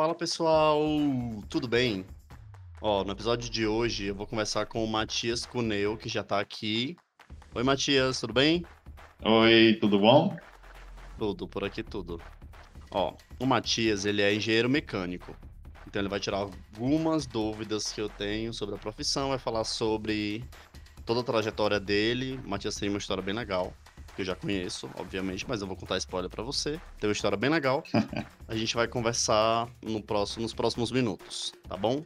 Fala pessoal, tudo bem? Ó, no episódio de hoje eu vou conversar com o Matias Cuneu, que já tá aqui. Oi, Matias, tudo bem? Oi, tudo bom? Tudo, por aqui tudo. Ó, o Matias, ele é engenheiro mecânico. Então ele vai tirar algumas dúvidas que eu tenho sobre a profissão, vai falar sobre toda a trajetória dele. O Matias tem uma história bem legal que eu já conheço, obviamente, mas eu vou contar spoiler para você. Tem uma história bem legal. A gente vai conversar no próximo, nos próximos minutos, tá bom?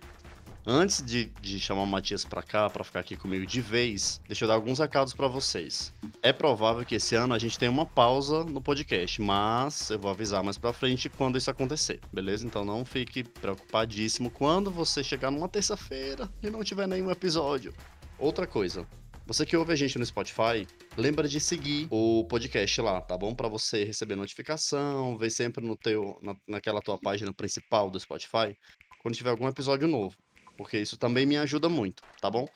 Antes de, de chamar o Matias para cá, para ficar aqui comigo de vez, deixa eu dar alguns recados para vocês. É provável que esse ano a gente tenha uma pausa no podcast, mas eu vou avisar mais para frente quando isso acontecer, beleza? Então não fique preocupadíssimo quando você chegar numa terça-feira e não tiver nenhum episódio. Outra coisa, você que ouve a gente no Spotify, lembra de seguir o podcast lá, tá bom? Para você receber notificação, ver sempre no teu, na, naquela tua página principal do Spotify, quando tiver algum episódio novo. Porque isso também me ajuda muito, tá bom?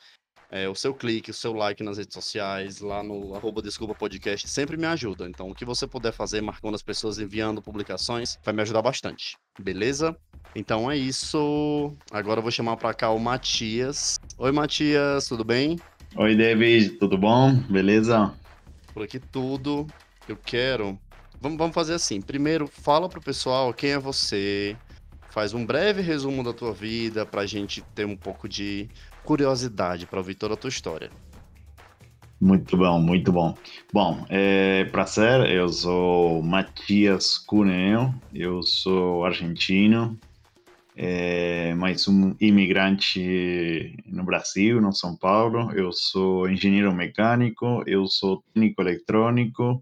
É, o seu clique, o seu like nas redes sociais, lá no arroba Desculpa Podcast, sempre me ajuda. Então, o que você puder fazer, marcando as pessoas, enviando publicações, vai me ajudar bastante. Beleza? Então é isso. Agora eu vou chamar para cá o Matias. Oi, Matias, tudo bem? Oi, David, tudo bom? Beleza? Por aqui tudo. Eu quero. Vamos, vamos fazer assim. Primeiro, fala pro pessoal quem é você. Faz um breve resumo da tua vida pra gente ter um pouco de curiosidade para ouvir toda a tua história. Muito bom, muito bom. Bom, é prazer, eu sou Matias Cuneo, eu sou argentino, é, mais um imigrante no Brasil, no São Paulo. Eu sou engenheiro mecânico, eu sou técnico eletrônico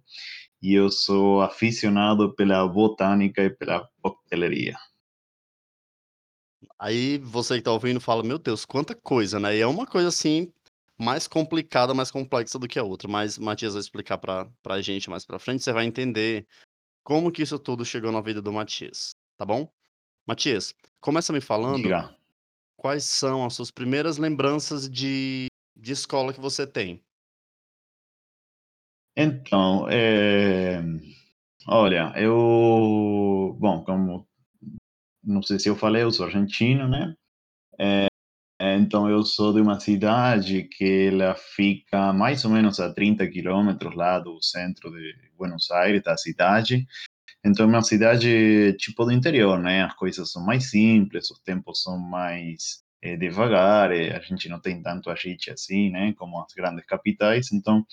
e eu sou aficionado pela botânica e pela coqueteleria. Aí você que tá ouvindo fala, meu Deus, quanta coisa, né? E é uma coisa assim, mais complicada, mais complexa do que a outra. Mas Matias vai explicar pra, pra gente mais pra frente, você vai entender como que isso tudo chegou na vida do Matias, tá bom? Matias, começa me falando Diga. quais são as suas primeiras lembranças de, de escola que você tem. Então, é, olha, eu, bom, como não sei se eu falei, eu sou argentino, né? É, então eu sou de uma cidade que ela fica mais ou menos a 30 quilômetros lá do centro de Buenos Aires, da cidade. Então é uma cidade tipo do interior, né? As coisas são mais simples, os tempos são mais é, devagar, é, a gente não tem tanto agite assim, né? Como as grandes capitais. Então,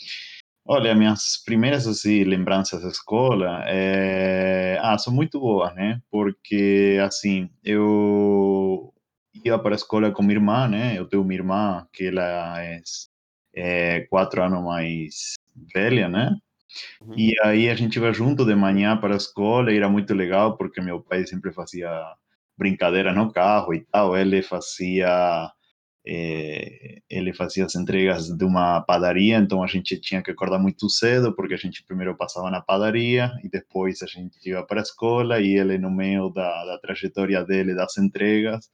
olha, minhas primeiras assim, lembranças da escola é... ah, são muito boas, né? Porque, assim, eu ia para a escola com minha irmã, né? Eu tenho uma irmã que ela é, é quatro anos mais velha, né? Uhum. E aí a gente ia junto de manhã para a escola e era muito legal porque meu pai sempre fazia brincadeira no carro e tal. Ele fazia eh, ele fazia as entregas de uma padaria, então a gente tinha que acordar muito cedo porque a gente primeiro passava na padaria e depois a gente ia para a escola e ele no meio da, da trajetória dele das entregas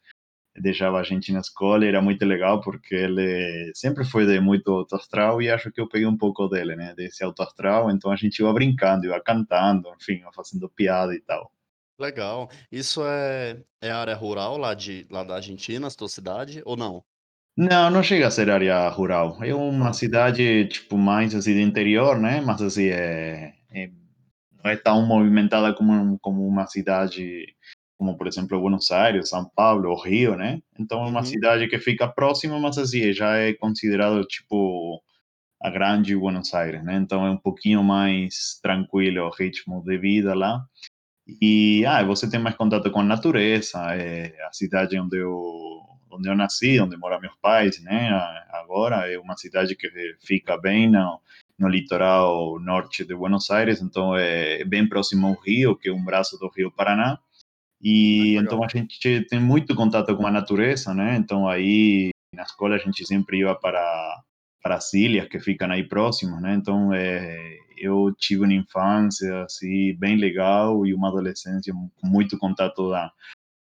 deixava a gente na escola era muito legal porque ele sempre foi de muito alto astral e acho que eu peguei um pouco dele, né, desse alto astral, então a gente ia brincando, ia cantando, enfim, ia fazendo piada e tal. Legal. Isso é, é área rural lá, de, lá da Argentina, a tua cidade, ou não? Não, não chega a ser área rural, é uma Ah, cidade, tipo, mais assim de interior, né, mas assim, é, é, não é tão movimentada como, como uma cidade como por exemplo Buenos Aires, São Paulo, Rio, né? Então é uma uhum, cidade que fica próxima, mas assim, já é considerado tipo a grande Buenos Aires, né? Então é um pouquinho mais tranquilo o ritmo de vida lá. E ah, você tem mais contato com a natureza, é a cidade onde eu onde eu nasci, onde moram meus pais, né? Agora é uma cidade que fica bem no, no litoral norte de Buenos Aires, então é bem próximo ao rio, que é um braço do Rio Paraná. E então a gente tem muito contato com a natureza, né? Então aí na escola a gente sempre ia para para as ilhas que ficam aí próximas, né? Então é, eu tive uma infância assim bem legal e uma adolescência com muito contato da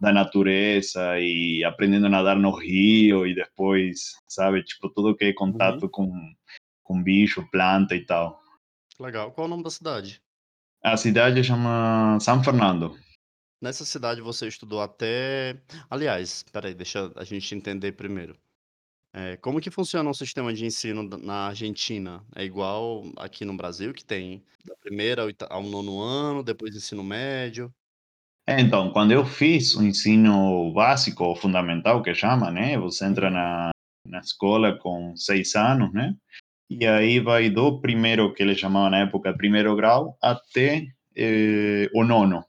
da natureza e aprendendo a nadar no rio e depois, sabe, tipo tudo que é Uhum, contato com com bicho, planta e tal. legal. Qual é o nome da cidade? A cidade chama São Fernando. Nessa cidade você estudou até aliás, espera aí, deixa a gente entender primeiro. Eh, como que funciona o sistema de ensino na Argentina? É igual aqui no Brasil que tem da primeira ao ao nono ano, depois ensino médio? É, então, quando eu fiz o ensino básico ou fundamental que chama, né, você entra na na escola com 6 anos, né, e aí vai do primeiro que eles chamavam na época primeiro grau até, eh, o nono.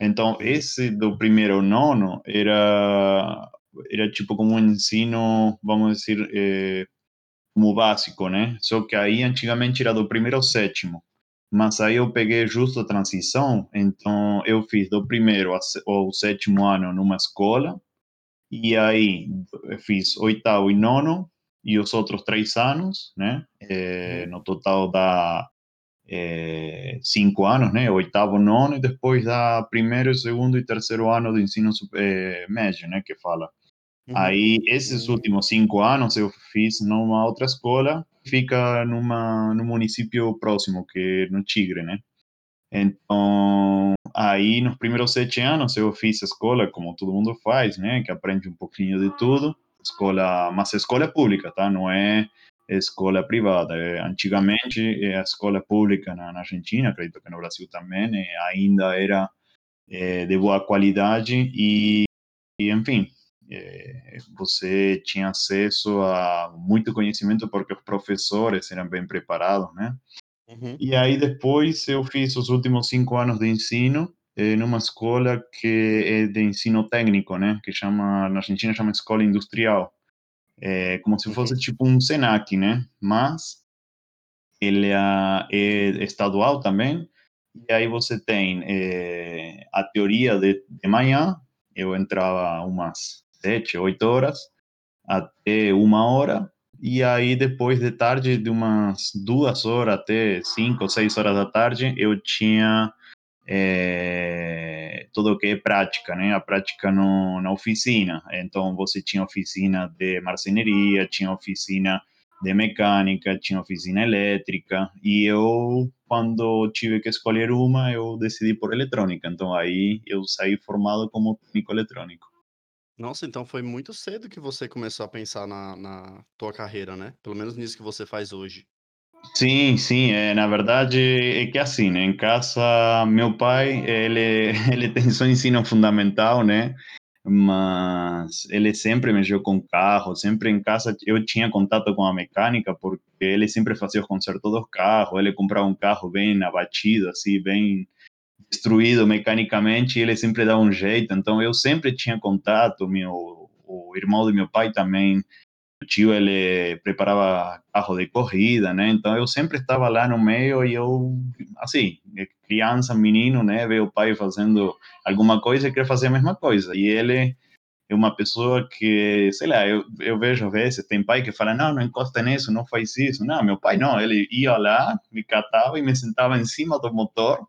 Então esse do primeiro ao nono era era tipo como um ensino, vamos dizer, eh, como básico, né, só que aí antigamente era do primeiro ao sétimo, mas aí eu peguei justo a transição, então eu fiz do primeiro ao sétimo ano numa escola, e aí fiz oitavo e nono, e os outros 3 anos, né, eh, Uhum. no total dá, eh, 5 anos, né, oitavo, nono e depois dá primeiro, segundo e terceiro ano do ensino eh, médio, né, que fala. Uhum. Aí esses últimos 5 anos eu fiz numa outra escola, fica numa num município próximo, que é no Tigre, né. Então, aí nos primeiros 7 anos eu fiz escola como todo mundo faz, né, que aprende um pouquinho de tudo, escola mas escola pública, tá, não é escola privada, eh, antigamente, eh, a escola pública na na Argentina, acredito que no Brasil também, eh, ainda era, de boa qualidade e e enfim, você tinha acesso a muito conhecimento, porque os professores eram bem preparados, né. Uhum. E aí depois eu fiz os últimos 5 anos de ensino, numa escola que é de ensino técnico, né, que chama na Argentina chama escola industrial. É como se fosse tipo um Senac, né, mas ela é estadual também, e aí você tem, eh, a teoria de de manhã, eu entrava umas 7, 8 horas, até 1 hora, e aí depois de tarde, de umas 2 horas até 5 ou 6 horas da tarde, eu tinha, eh, tudo o que é prática, né, a prática no na oficina. Então você tinha oficina de marcenaria, tinha oficina de mecânica, tinha oficina elétrica, e eu, quando tive que escolher uma, eu decidi por eletrônica, então aí eu saí formado como técnico eletrônico. Nossa, então foi muito cedo que você começou a pensar na na tua carreira, né, pelo menos nisso que você faz hoje. Sim, sim, eh, na verdade é que assim, né, em casa meu pai ele ele tem só ensino fundamental, né, mas ele sempre mexeu com carro, sempre em casa eu tinha contato com a mecânica, porque ele sempre fazia os consertos dos carros, ele comprava um carro bem abatido, assim, bem destruído mecanicamente, e ele sempre dava um jeito, então eu sempre tinha contato, meu o irmão do meu pai também, o tio ele preparava carro de corrida, né, então eu sempre estava lá no meio e eu, assim, criança, menino, né, vê o pai fazendo alguma coisa e quer fazer a mesma coisa, e ele é uma pessoa que, sei lá, eu eu vejo às vezes, tem pai que fala: "Não, não encosta nisso, não faz isso", não, meu pai não, ele ia lá, me catava e me sentava em cima do motor,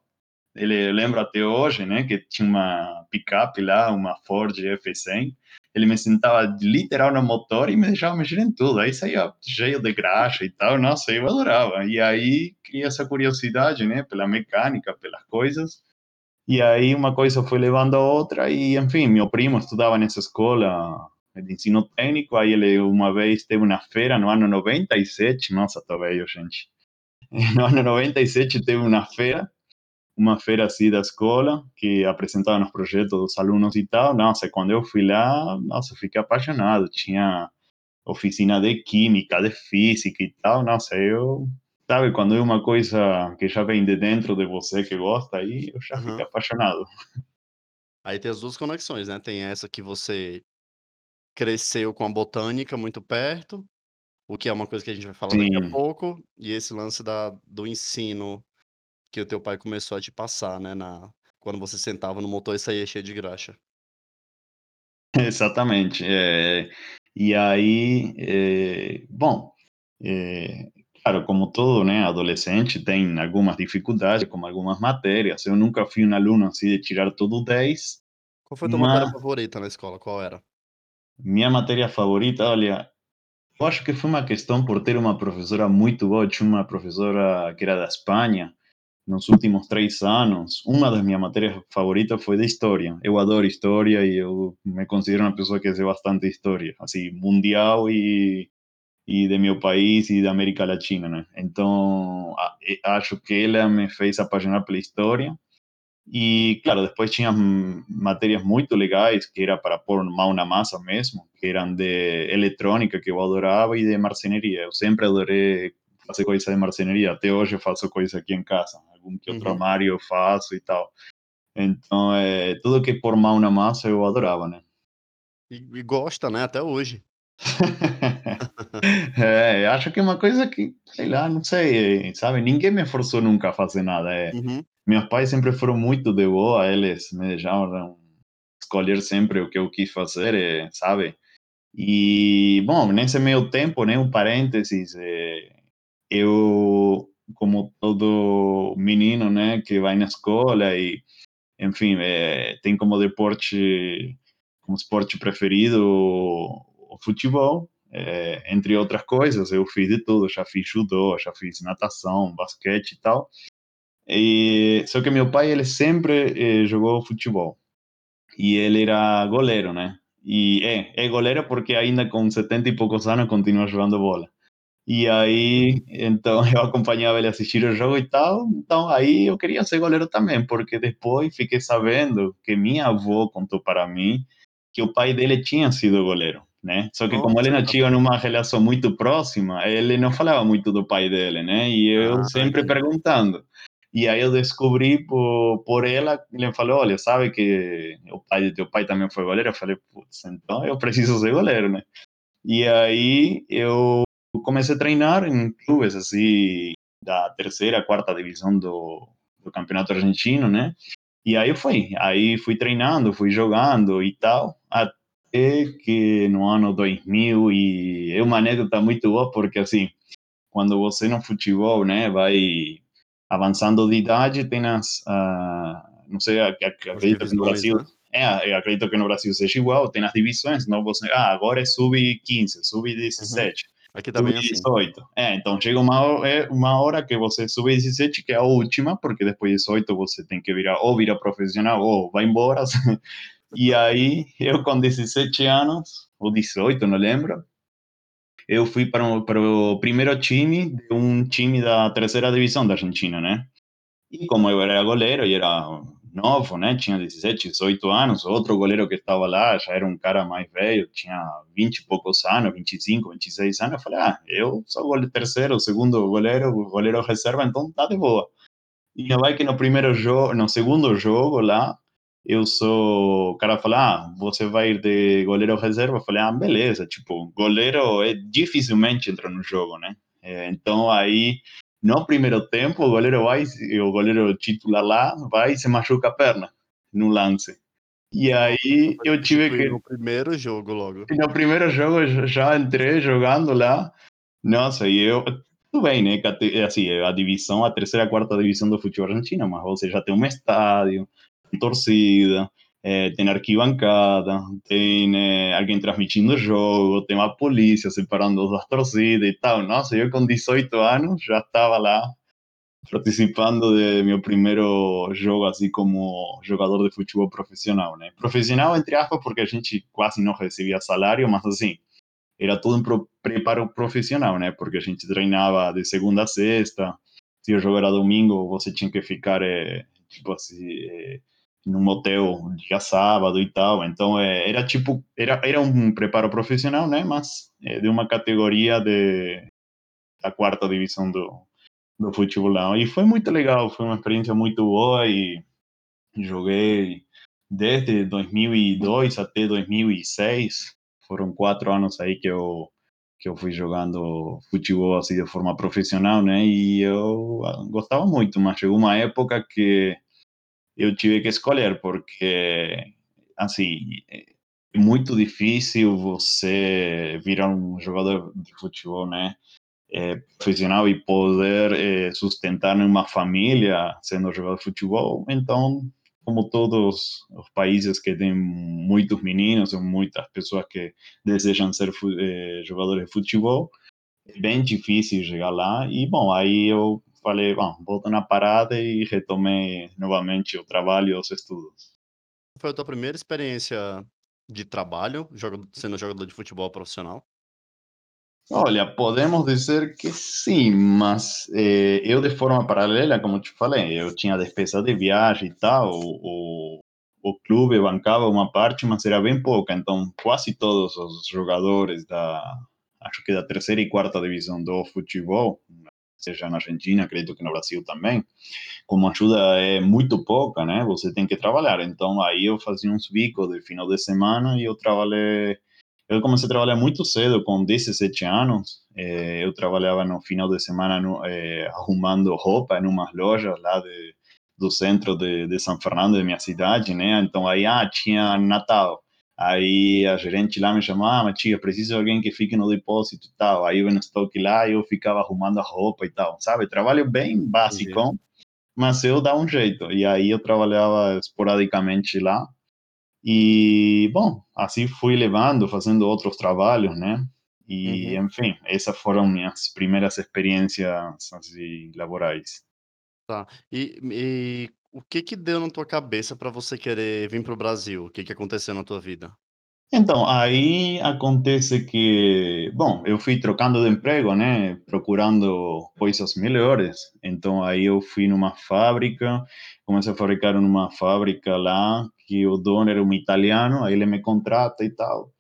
ele eu lembro até hoje, né, que tinha uma picape lá, uma Ford F100, ele me sentava literal no motor e me deixava mexer em tudo, aí saía cheio de graxa e tal, nossa, eu adorava. E aí cria essa curiosidade, né, pela mecânica, pelas coisas, e aí uma coisa foi levando a outra e, enfim, meu primo estudava nessa escola de ensino técnico, aí ele uma vez teve uma feira no ano 97, nossa, tô velho, gente. No ano 97 teve uma feira, uma feira assim da escola, que apresentavam os projetos dos alunos e tal, nossa, quando eu fui lá, nossa, fiquei apaixonado, tinha oficina de química, de física e tal, nossa, eu sabe quando é uma coisa que já vem de dentro de você que gosta, aí eu já fiquei Aham. apaixonado. Aí tem as 2 conexões, né, tem essa que você cresceu com a botânica muito perto, o que é uma coisa que a gente vai falar daqui a Sim. pouco, e esse lance da do ensino, que o teu pai começou a te passar, né, na quando você sentava no motor e saía cheio de graxa. Exatamente, eh, e aí, eh, bom, eh, claro, como todo, né, adolescente tem algumas dificuldades, como algumas matérias, eu nunca fui um aluno, assim, de tirar todo 10, Qual foi a tua matéria mas favorita na escola, qual era? minha matéria favorita, olha, eu acho que foi uma questão por ter uma professora muito boa, tinha uma professora que era da Espanha, nos últimos três anos, uma das minhas matérias favoritas foi de história. Eu adoro história e eu me considero uma pessoa que sei bastante história, assim, mundial e, e de meu país e da América Latina, né? Então, acho que ela me fez apaixonar pela história. E, claro, depois tinha matérias muito legais, que era para pôr mão na massa mesmo, que eram de eletrônica, que eu adorava, e de marcenaria. Eu sempre adorei fazer coisa de marcenaria. Até hoje eu faço coisa aqui em casa. Algum que outro uhum. armário eu faço e tal. Então, é, tudo que por mão na massa eu adorava, né? E, e gosta, né? Até hoje. é, acho que é uma coisa que, sei lá, não sei, sabe? Ninguém me forçou nunca a fazer nada. É. Uhum. Meus pais sempre foram muito de boa, eles me deixaram escolher sempre o que eu quis fazer, é, sabe? E, bom, nesse meio tempo, né, um parênteses, é, eu, como todo menino, né, que vai na escola e, enfim, é, tem como deporte, como esporte preferido o futebol, é, entre outras coisas, eu fiz de tudo, já fiz judô, já fiz natação, basquete e tal. E, só que meu pai, ele sempre eh, jogou futebol. E ele era goleiro, né? E é, é goleiro porque ainda com 70 e poucos anos continua jogando bola. E aí, então eu acompanhava ele assistir o jogo e tal. Então aí eu queria ser goleiro também, porque depois fiquei sabendo que minha avó contou para mim que o pai dele tinha sido goleiro, né? Só que Nossa, como ele não tinha uma relação muito próxima, ele não falava muito do pai dele, né? E eu ah, sempre perguntando. E aí eu descobri por, por ela, ele falou, olha, sabe que o pai teu pai também foi goleiro? Eu falei, putz, então eu preciso ser goleiro, né? E aí eu comecei a treinar em clubes assim da terceira, quarta divisão do, do campeonato argentino, né? E aí fui, aí fui treinando, fui jogando e tal, até que no ano 2000 e é uma anedota muito boa porque assim, quando você no futebol, né, vai avançando de idade, tem as, uh, não sei, acredito que no Brasil, né? é, acredito que no Brasil seja igual, tem as divisões, não você, ah, agora é sub-15, sub-17. Uhum. Aqui também sub 18. É, então chega uma, é uma hora que você sube 17, que é a última, porque depois de 18 você tem que virar, ou virar profissional, ou vai embora. e aí, eu com 17 anos, ou 18, não lembro, eu fui para o, para o primeiro time de um time da terceira divisão da Argentina, né? E como eu era goleiro e era novo, né? Tinha 17, 18 anos. Outro goleiro que estava lá já era um cara mais velho, tinha 20 e poucos anos, 25, 26 anos. Eu falei, ah, eu sou o terceiro, segundo goleiro, goleiro reserva, então tá de boa. E vai que no primeiro jogo, no segundo jogo lá, eu sou. O cara fala, ah, você vai ir de goleiro reserva? Eu falei, ah, beleza. Tipo, goleiro é dificilmente entra no jogo, né? É, então aí no primeiro tempo, o goleiro vai, o goleiro titular lá, vai e se machuca a perna no lance. E aí eu tive que. No primeiro jogo, logo. No primeiro jogo já entrei jogando lá. Nossa, e eu. Tudo bem, né? Assim, a divisão, a terceira, a quarta divisão do futebol argentino, mas você já tem um estádio, torcida, é, tem arquibancada, tem é, alguém transmitindo o jogo, tem uma polícia separando as torcidas e tal. Nossa, eu com 18 anos já estava lá participando de meu primeiro jogo assim como jogador de futebol profissional, né? Profissional entre aspas porque a gente quase não recebia salário, mas assim era tudo um preparo profissional, né? Porque a gente treinava de segunda a sexta. Se o jogo era domingo, você tinha que ficar é, tipo assim é, num motel dia sábado e tal. Então é, era tipo era era um preparo profissional, né? Mas é, de uma categoria de da quarta divisão do do futebol lá. E foi muito legal, foi uma experiência muito boa e joguei desde 2002 até 2006. Foram quatro anos aí que eu que eu fui jogando futebol assim de forma profissional, né? E eu gostava muito, mas chegou uma época que eu tive que escolher, porque, assim, é muito difícil você virar um jogador de futebol, né? É, profissional e poder é, sustentar uma família sendo jogador de futebol. Então, como todos os países que têm muitos meninos muitas pessoas que desejam ser é, jogadores de futebol, é bem difícil chegar lá. E, bom, aí eu falei, bom, volto na parada e retomei novamente o trabalho e os estudos. Foi a tua primeira experiência de trabalho, sendo jogador de futebol profissional? Olha, podemos dizer que sim, mas eh, eu de forma paralela, como te falei, eu tinha despesa de viagem e tal, o, o clube bancava uma parte, mas era bem pouca, então quase todos os jogadores da, acho que da terceira e quarta divisão do futebol, seja na Argentina, acredito que no Brasil também, como ajuda é muito pouca, né? Você tem que trabalhar. Então aí eu fazia uns bicos de final de semana e eu trabalhei eu comecei a trabalhar muito cedo, com 17 anos. Eh, eu trabalhava no final de semana no, eh, arrumando roupa em umas lojas lá de, do centro de, de São Fernando, de minha cidade, né? Então aí, ah, tinha Natal. Aí a gerente lá me chamava, ah, tia, preciso de alguém que fique no depósito e tal. Aí eu no estoque lá, eu ficava arrumando a roupa e tal, sabe? Trabalho bem básico, mas eu dava um jeito. E aí eu trabalhava esporadicamente lá. E, bom, assim fui levando, fazendo outros trabalhos, né? E, uhum. enfim, essas foram minhas primeiras experiências assim, laborais. Tá. E, e o que que deu na tua cabeça para você querer vir para o Brasil? O que que aconteceu na tua vida? Então, aí acontece que, bom, eu fui trocando de emprego, né, procurando coisas melhores. Então, aí eu fui numa fábrica, comecei a fabricar numa fábrica lá, que o dono era um italiano, aí ele me contrata e tal.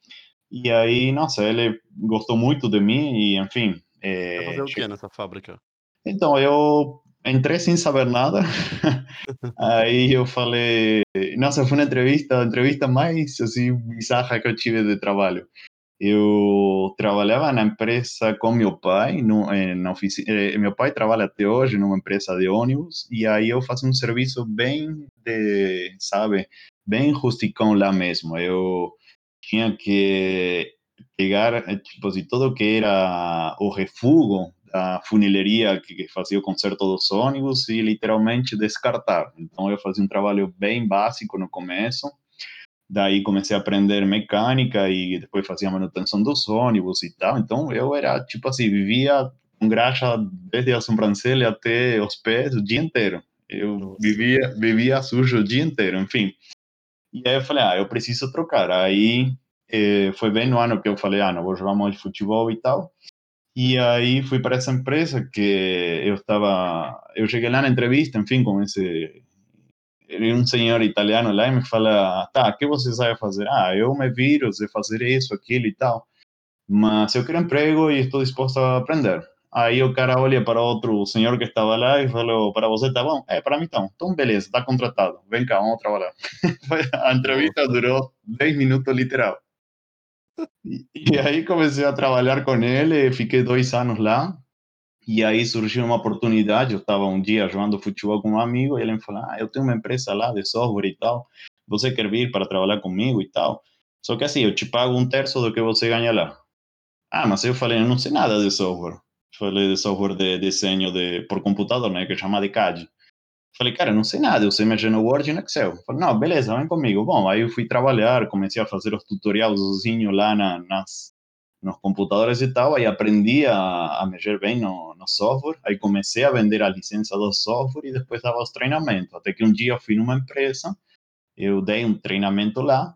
E aí, nossa, ele gostou muito de mim e, enfim... É, fazer o que nessa fábrica? Então, eu entrei sem saber nada. Aí eu falei, nossa, foi uma entrevista, a entrevista mais assim bizarra que eu tive de trabalho. Eu trabalhava na empresa com meu pai, no, eh, na oficina. Eh, meu pai trabalha até hoje numa empresa de ônibus e aí eu faço um serviço bem de, sabe, bem rusticão lá mesmo. Eu tinha que pegar, eh, tipo assim, tudo que era o refúgio da funilaria que fazia o conserto dos ônibus e literalmente descartar. Então eu fazia um trabalho bem básico no começo, daí comecei a aprender mecânica e depois fazia manutenção dos ônibus e tal. Então eu era tipo assim, vivia com graxa desde a sobrancelha até os pés o dia inteiro. Eu vivia, vivia sujo o dia inteiro, enfim. E aí eu falei, ah, eu preciso trocar. Aí eh, foi bem no ano que eu falei, ah, não vou jogar mais futebol e tal. E aí fui para essa empresa que eu estava, eu cheguei lá na entrevista, enfim, com esse um senhor italiano lá e me fala, tá, o que você sabe fazer? Ah, eu me viro, sei fazer isso, aquilo e tal, mas eu quero emprego e estou disposto a aprender. Aí o cara olha para outro senhor que estava lá e falou, para você tá bom? É, para mim tá Então, beleza, está contratado. Vem cá, vamos trabalhar. a entrevista durou 10 minutos literal. E aí comecei a trabalhar com ele, fiquei dois anos lá. E aí surgiu uma oportunidade. Eu estava um dia jogando futebol com um amigo e ele me falou: Ah, eu tenho uma empresa lá de software e tal. Você quer vir para trabalhar comigo e tal? Só que assim, eu te pago um terço do que você ganha lá. Ah, mas eu falei: Eu não sei nada de software. Falei de software de desenho de, por computador, né? Que chama de CAD. Falei, cara, não sei nada, eu sei mexer no Word e no Excel. Falei, não, beleza, vem comigo. Bom, aí eu fui trabalhar, comecei a fazer os tutoriais sozinho lá na, nas, nos computadores e tal, aí aprendi a, a mexer bem no, no software, aí comecei a vender a licença do software e depois dava os treinamentos. Até que um dia eu fui numa empresa, eu dei um treinamento lá,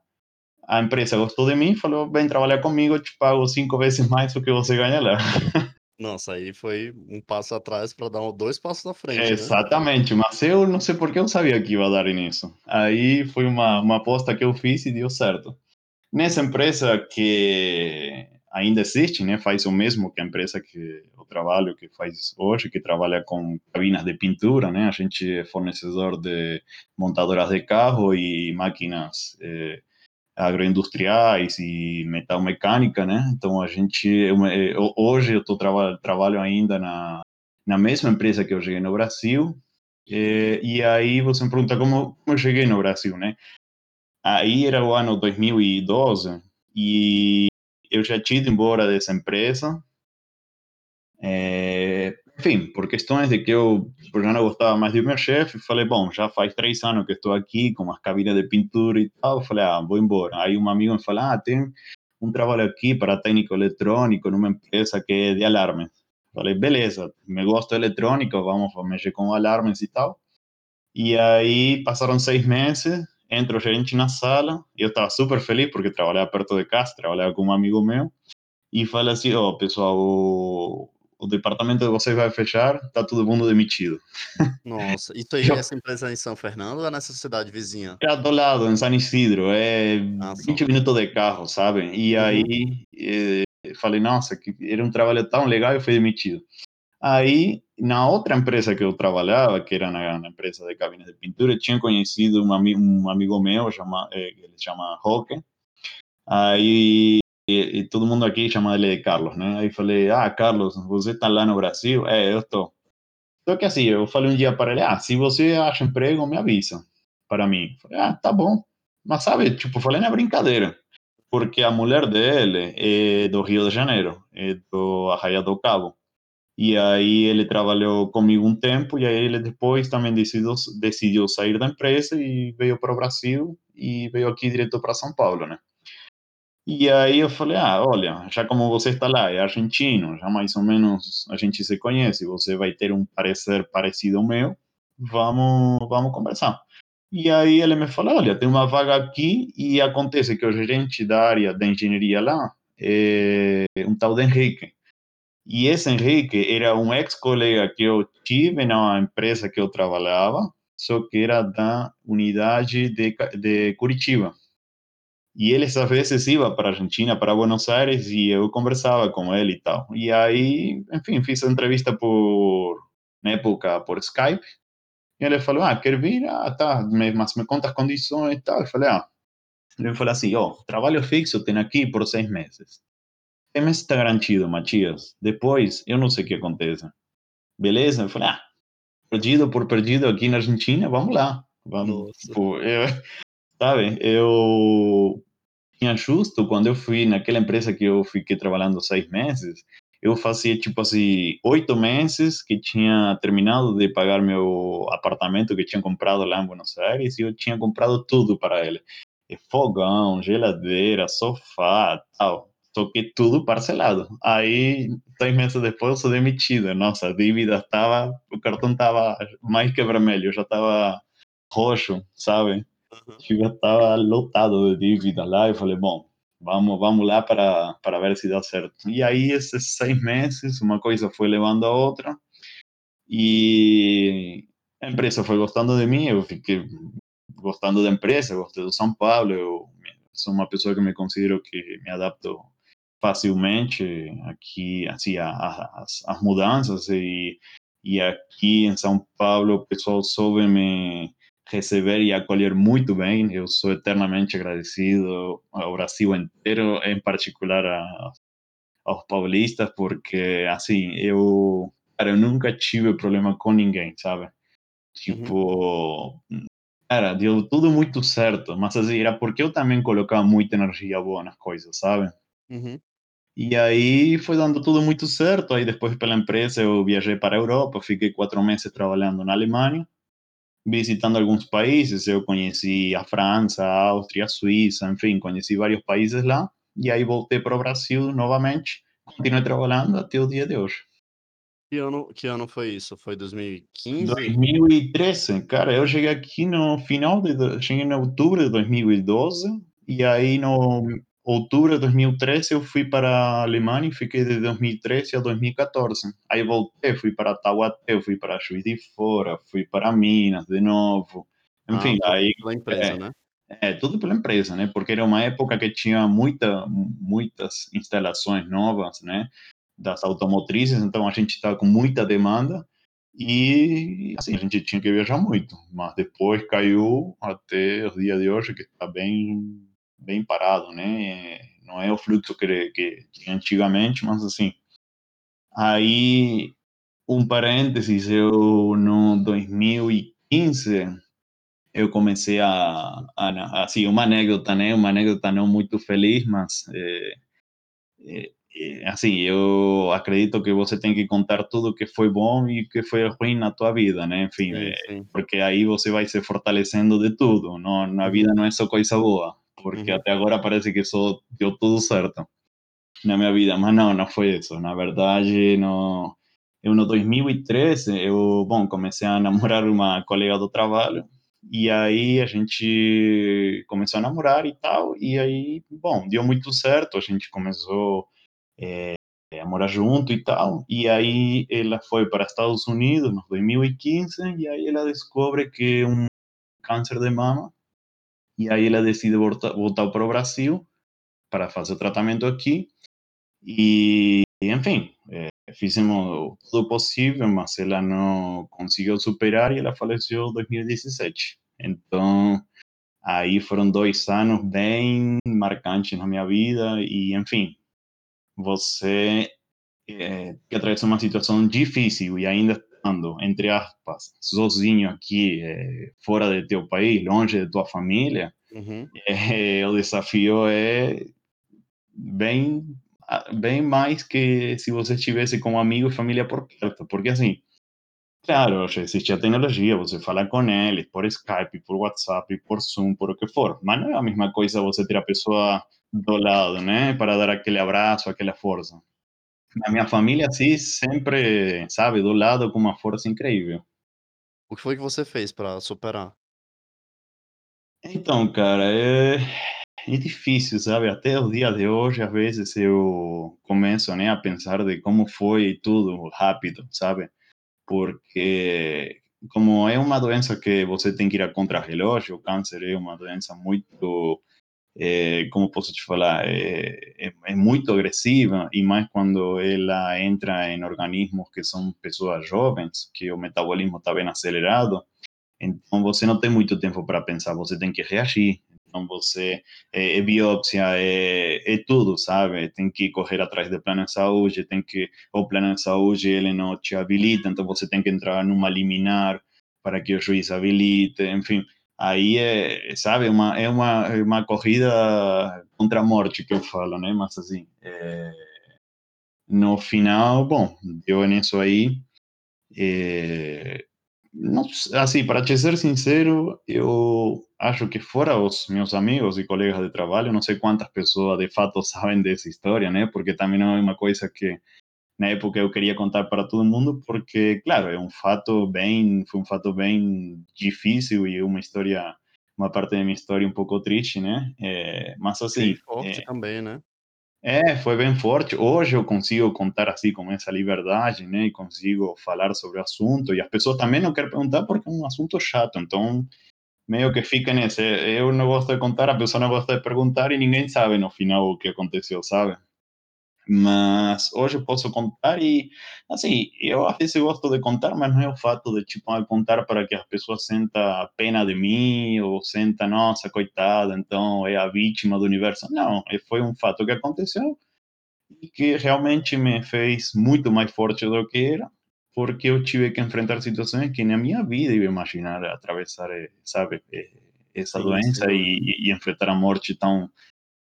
a empresa gostou de mim, falou, vem trabalhar comigo, eu te pago cinco vezes mais do que você ganha lá. Nossa, aí foi um passo atrás para dar dois passos à frente, né? Exatamente, mas eu não sei por que eu sabia que ia dar nisso. Aí foi uma, uma aposta que eu fiz e deu certo. Nessa empresa que ainda existe, né, faz o mesmo que a empresa que o trabalho que faz hoje, que trabalha com cabinas de pintura, né? A gente é fornecedor de montadoras de carro e máquinas eh, agroindustriais e metal mecânica, né? Então a gente eu, hoje eu tô traba, trabalho ainda na na mesma empresa que eu cheguei no Brasil e, e aí você me pergunta como, como eu cheguei no Brasil, né? Aí era o ano 2012 e eu já tinha ido embora dessa empresa é, enfim, por questões de que eu já não gostava mais do meu chefe, falei, bom, já faz três anos que estou aqui com as cabines de pintura e tal, falei, ah, vou embora. Aí um amigo me falou, ah, tem um trabalho aqui para técnico eletrônico numa empresa que é de alarme. Falei, beleza, me gosto de eletrônica, vamos mexer com alarmes e tal. E aí passaram seis meses, entra o gerente na sala, eu estava super feliz porque trabalhava perto de casa, trabalhava com um amigo meu, e fala assim, ó, oh, pessoal, o, o departamento de vocês vai fechar, tá todo mundo demitido. Nossa, isso aí, eu, essa empresa é em São Fernando ou é nessa cidade vizinha? É do lado, em San Isidro, é ah, 20 minutos de carro, sabe? E uhum. aí eh, falei, nossa, que era um trabalho tão legal e fui demitido. Aí, na outra empresa que eu trabalhava, que era na, na empresa de cabines de pintura, tinha conhecido um, um amigo meu, chama, eh, ele chama Roque. Aí e, e, todo mundo aqui chama ele de Carlos, né? Aí falei, ah, Carlos, você está lá no Brasil? É, eu estou. Só que assim, eu falei um dia para ele, ah, se você acha emprego, me avisa para mim. Falei, ah, tá bom. Mas sabe, tipo, falei na brincadeira, porque a mulher dele é do Rio de Janeiro, é do Arraia do Cabo. E aí ele trabalhou comigo um tempo e aí ele depois também decidiu, decidiu sair da empresa e veio para o Brasil e veio aqui direto para São Paulo, né? E aí eu falei, ah, olha, já como você está lá, é argentino, já mais ou menos a gente se conhece, você vai ter um parecer parecido ao meu, vamos, vamos conversar. E aí ele me falou, olha, tem uma vaga aqui e acontece que o gerente da área da engenharia lá é um tal de Henrique. E esse Henrique era um ex-colega que eu tive na empresa que eu trabalhava, só que era da unidade de, de Curitiba. E ele, às vezes, ia para a Argentina, para Buenos Aires, e eu conversava com ele e tal. E aí, enfim, fiz a entrevista por, na época, por Skype. E ele falou, ah, quer vir? Ah, tá, mas me conta as condições e tal. Eu falei, ah. Ele falou assim, ó, oh, trabalho fixo tem aqui por seis meses. Seis meses está garantido, Matias. Depois, eu não sei o que acontece. Beleza? Eu falei, ah, perdido por perdido aqui na Argentina, vamos lá. Vamos, tipo, eu, sabe? Eu tinha justo quando eu fui naquela empresa que eu fiquei trabalhando seis meses, eu fazia tipo assim oito meses que tinha terminado de pagar meu apartamento que tinha comprado lá em Buenos Aires e eu tinha comprado tudo para ele, fogão, geladeira, sofá, tal. Só que tudo parcelado. Aí, seis meses depois, eu sou demitido. Nossa, a dívida estava, o cartão estava mais que vermelho, já estava roxo, sabe? Uhum. Já estava lotado de lá. Eu falei, bom, vamos, vamos lá para, para ver se dá certo. E aí, esses seis meses, uma coisa foi levando a outra. E a empresa foi gostando de mim, eu fiquei gostando da empresa, gostei do São Paulo. Eu sou uma pessoa que me considero que me adapto facilmente aqui, assim, as, as mudanças. E, e aqui em São Paulo, o pessoal soube me receber e acolher muito bem. Eu sou eternamente agradecido ao Brasil inteiro, em particular a, aos paulistas, porque, assim, eu, cara, eu nunca tive problema com ninguém, sabe? Tipo, uhum. cara, deu tudo muito certo, mas assim, era porque eu também colocava muita energia boa nas coisas, sabe? Uhum. E aí foi dando tudo muito certo. Aí depois pela empresa eu viajei para a Europa, fiquei quatro meses trabalhando na Alemanha visitando alguns países. Eu conheci a França, a Áustria, a Suíça, enfim, conheci vários países lá. E aí voltei para o Brasil novamente. Continuei trabalhando até o dia de hoje. Que ano, que ano foi isso? Foi 2015? 2013, cara. Eu cheguei aqui no final de. Cheguei em outubro de 2012. E aí no outubro de 2013 eu fui para a Alemanha e fiquei de 2013 a 2014. Aí voltei, fui para Taubaté, fui para Juiz de Fora, fui para Minas de novo. Enfim, ah, aí pela empresa, é, né? É, tudo pela empresa, né? Porque era uma época que tinha muita, muitas instalações novas, né? Das automotrizes, então a gente estava com muita demanda e assim a gente tinha que viajar muito, mas depois caiu até o dia de hoje que está bem bem parado, né? Não é o fluxo que, que tinha antigamente, mas assim. Aí, um parênteses, eu no 2015 eu comecei a, a, assim uma anécdota né uma anécdota não muito feliz mas é, é, assim eu acredito que você tem que contar tudo que foi bom e que foi ruim na tua vida né enfim sim, sim. porque aí você vai se fortalecendo de tudo não na vida não é só coisa boa porque até agora parece que só deu tudo certo na minha vida, mas não, não foi isso. Na verdade, não, eu no 2013, eu, bom, comecei a namorar uma colega do trabalho, e aí a gente começou a namorar e tal, e aí, bom, deu muito certo, a gente começou é, a morar junto e tal, e aí ela foi para Estados Unidos no 2015, e aí ela descobre que um câncer de mama, e aí ela decide voltar, voltar para o Brasil para fazer o tratamento aqui, e, enfim, é, fizemos tudo possível, mas ela não conseguiu superar e ela faleceu em 2017. Então, aí foram dois anos bem marcantes na minha vida e, enfim, você é, que atravessa uma situação difícil e ainda estando, entre aspas, sozinho aqui, é, fora de teu país, longe de tua família, Uhum. é, o desafio é bem bem mais que se você estivesse com um amigo e família por perto, porque assim, claro, já existe a tecnologia, você fala com eles por Skype, por WhatsApp, por Zoom, por o que for, mas não é a mesma coisa você ter a pessoa do lado, né, para dar aquele abraço, aquela força. Na minha família, assim, sempre, sabe, do lado com uma força incrível. O que foi que você fez para superar? Então, cara, é É difícil, sabe? Até o dia de hoje, às vezes eu começo, né, a pensar de como foi tudo rápido, sabe? Porque como é uma doença que você tem que ir a contra-relógio, o câncer é uma doença muito, é, como posso te falar, é, é, é, muito agressiva e mais quando ela entra em organismos que são pessoas jovens, que o metabolismo está bem acelerado. Então você não tem muito tempo para pensar, você tem que reagir. Então você é, é biópsia, é, tudo, sabe? Tem que correr atrás do plano de saúde, tem que o plano de saúde ele não te habilita, então você tem que entrar numa liminar para que o juiz habilite, enfim. Aí é, sabe, uma, é uma, uma corrida contra a morte que eu falo, né? Mas assim, é, no final, bom, deu nisso aí. É, não, assim, para te ser sincero, eu acho que fora os meus amigos e colegas de trabalho, não sei quantas pessoas de fato sabem dessa história, né? Porque também não é uma coisa que na época eu queria contar para todo mundo, porque, claro, é um fato bem, foi um fato bem difícil e uma história, uma parte da minha história um pouco triste, né? É, mas assim, Bem forte é, também, né? é, foi bem forte. Hoje eu consigo contar assim com essa liberdade, né? E consigo falar sobre o assunto. E as pessoas também não querem perguntar porque é um assunto chato. Então, meio que fica nesse. Eu não gosto de contar, a pessoa não gosta de perguntar e ninguém sabe no final o que aconteceu, sabe? Mas hoje eu posso contar e, assim, eu às vezes gosto de contar, mas não é o fato de, tipo, contar para que as pessoas sentam pena de mim ou sentam, nossa, coitada, então é a vítima do universo. Não, foi um fato que aconteceu e que realmente me fez muito mais forte do que era, porque eu tive que enfrentar situações que na minha vida eu ia imaginar atravessar, sabe, essa Sim, sem doença e, e enfrentar a morte tão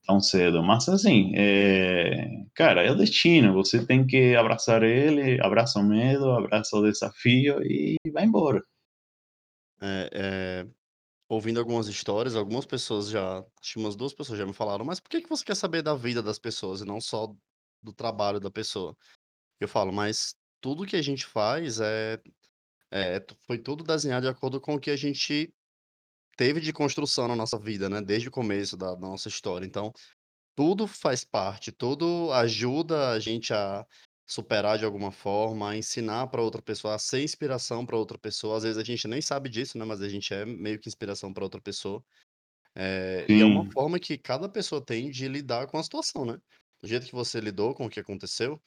tão cedo. Mas assim, é... cara, é o destino. Você tem que abraçar ele, abraça o medo, abraça o desafio e vai embora. É, é, ouvindo algumas histórias, algumas pessoas já, acho umas duas pessoas já me falaram, mas por que que você quer saber da vida das pessoas e não só do trabalho da pessoa? Eu falo, mas tudo que a gente faz é, é foi tudo desenhado de acordo com o que a gente teve de construção na nossa vida, né? Desde o começo da, da nossa história. Então, tudo faz parte, tudo ajuda a gente a superar de alguma forma, a ensinar para outra pessoa, a ser inspiração para outra pessoa. Às vezes a gente nem sabe disso, né? Mas a gente é meio que inspiração para outra pessoa. É, e é uma forma que cada pessoa tem de lidar com a situação, né? Do jeito que você lidou com o que aconteceu,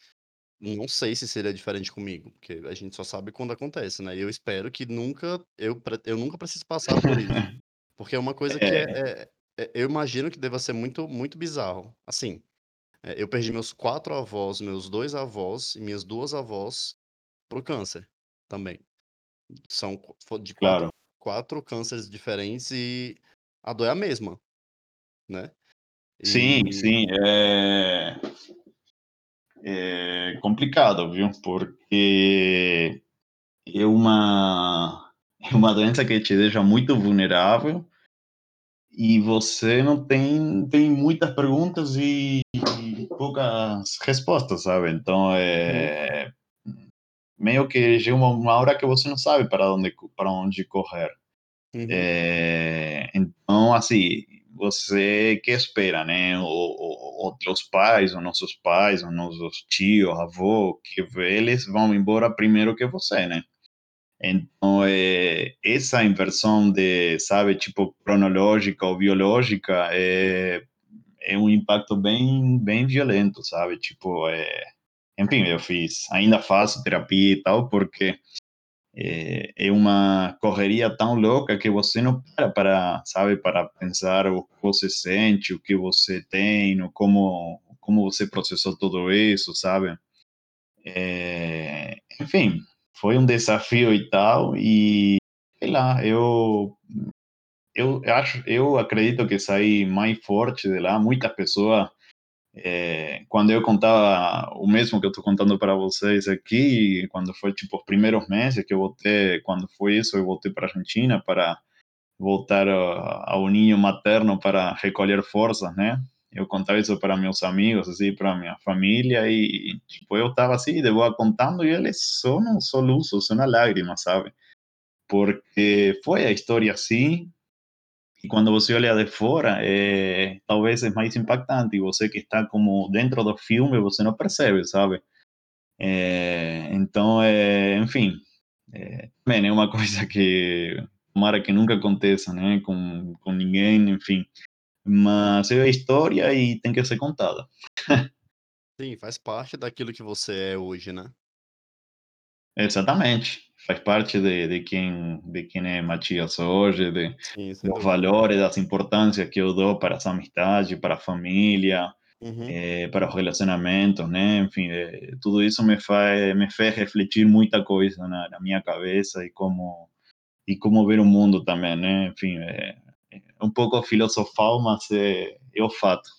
não sei se seria diferente comigo, porque a gente só sabe quando acontece, né? E eu espero que nunca eu, eu nunca precise passar por isso. Porque é uma coisa que é, é, é- é- eu imagino que deva ser muito, muito bizarro. Assim, é, eu perdi meus quatro avós, meus dois avós e minhas duas avós pro câncer também. São de quatro, claro. quatro cânceres diferentes e a dor é a mesma, né? Sim, E sim, é, é complicado, viu? Porque é uma, é uma doença que te deixa muito vulnerável e você não tem, tem muitas perguntas e, e poucas respostas, sabe? Então, Uhum. é, meio que chega uma, uma hora que você não sabe para onde, para onde correr. Uhum. É, então, assim, você que espera, né? outros pais, os nossos pais, os nossos tios, avós, que eles vão embora primeiro que você, né? Então, é, essa inversão de, sabe, tipo, cronológica ou biológica é, é um impacto bem, bem violento, sabe? Tipo, é, enfim, eu fiz, ainda faço terapia e tal, porque é, é uma correria tão louca que você não para para, sabe, para pensar o que você sente, o que você tem, como, como você processou tudo isso, sabe? É, enfim, foi um desafio e tal, e sei lá, eu eu acho, eu acredito que saí mais forte de lá. Muitas pessoas, é, quando eu contava o mesmo que eu estou contando para vocês aqui, quando foi tipo os primeiros meses que eu voltei, quando foi isso, eu voltei para a Argentina para voltar ao ninho materno para recolher forças, né? Eu contava isso para meus amigos, assim, para minha família, e, tipo, eu estava assim, de boa contando, e eles só um soluço, só uma lágrima, sabe? Porque foi a história assim, e quando você olha de fora, é, talvez é mais impactante, e você que está como dentro do filme, você não percebe, sabe? É, então, é, enfim, é, é uma que tomara que nunca aconteça, né, com, com ninguém, enfim, mas é a história e tem que ser contada. Sim, faz parte daquilo que você é hoje, né? Exatamente. Faz parte de, de, quem, de quem é Matias hoje, de, Sim, dos valores, das importâncias que eu dou para essa amizade, para a família, uhum. é, para os relacionamentos, né? Enfim, é, tudo isso me faz, me fez refletir muita coisa na, na, minha cabeça e como, e como ver o mundo também, né? Enfim, é, um pouco filosofal, mas é, é o fato.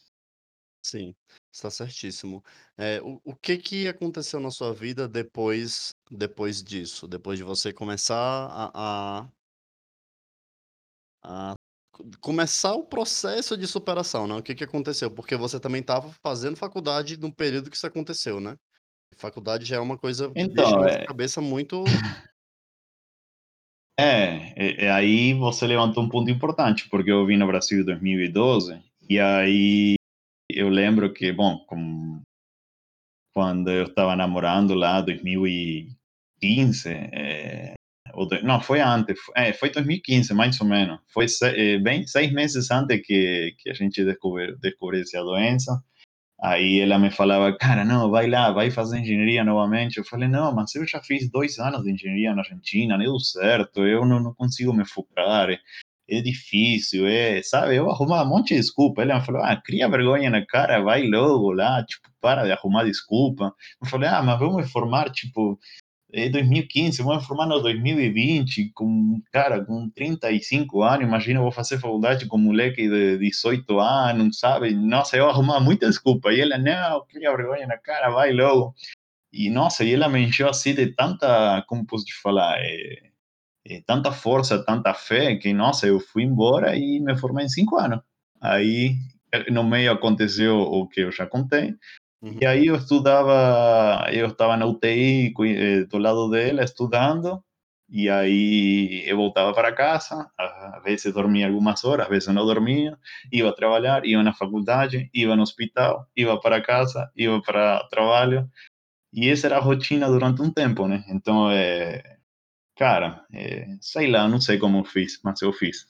Sim, está certíssimo. É, o, o que que aconteceu na sua vida depois, depois disso? Depois de você começar a, a, a começar o processo de superação, né? O que que aconteceu? Porque você também estava fazendo faculdade no período que isso aconteceu, né? Faculdade já é uma coisa que Então, é, cabeça muito. é, é, aí você levantou um ponto importante, porque eu vim no Brasil em 2012, e aí eu lembro que, bom, com, quando eu estava namorando lá, 2015, é, ou, não, foi antes, é, foi 2015, mais ou menos. Foi é, bem seis meses antes que, que a gente descobriu, descobrisse a doença. Aí ela me falava, cara, não, vai lá, vai fazer engenharia novamente. Eu falei, não, mas eu já fiz dois anos de engenharia na Argentina, deu certo, eu não, não consigo me focar, é, é difícil, é, sabe? Eu arrumava um monte de desculpa. Ela me falou, ah, cria vergonha na cara, vai logo lá, tipo, para de arrumar desculpa. Eu falei, ah, mas vamos me formar, tipo, 2015, vamos me formar no 2020, com, cara, com 35 anos, imagina, vou fazer faculdade com um moleque de 18 anos, sabe? Nossa, eu arrumava muita desculpa. E ela, não, cria vergonha na cara, vai logo. E, nossa, e ela me encheu assim de tanta, como posso te falar, é, é, tanta força, tanta fé, que, nossa, eu fui embora e me formei em cinco anos. Aí, no meio aconteceu o que eu já contei, Uhum. E aí eu estudava, eu estava na UTI eh, do lado dela, estudando, e aí eu voltava para casa, às vezes dormia algumas horas, às vezes não dormia, ia trabalhar, ia na faculdade, ia no hospital, ia para casa, ia para trabalho, e essa era a rotina durante um tempo, né? Então, é, cara, é, sei lá, não sei como eu fiz, mas eu fiz.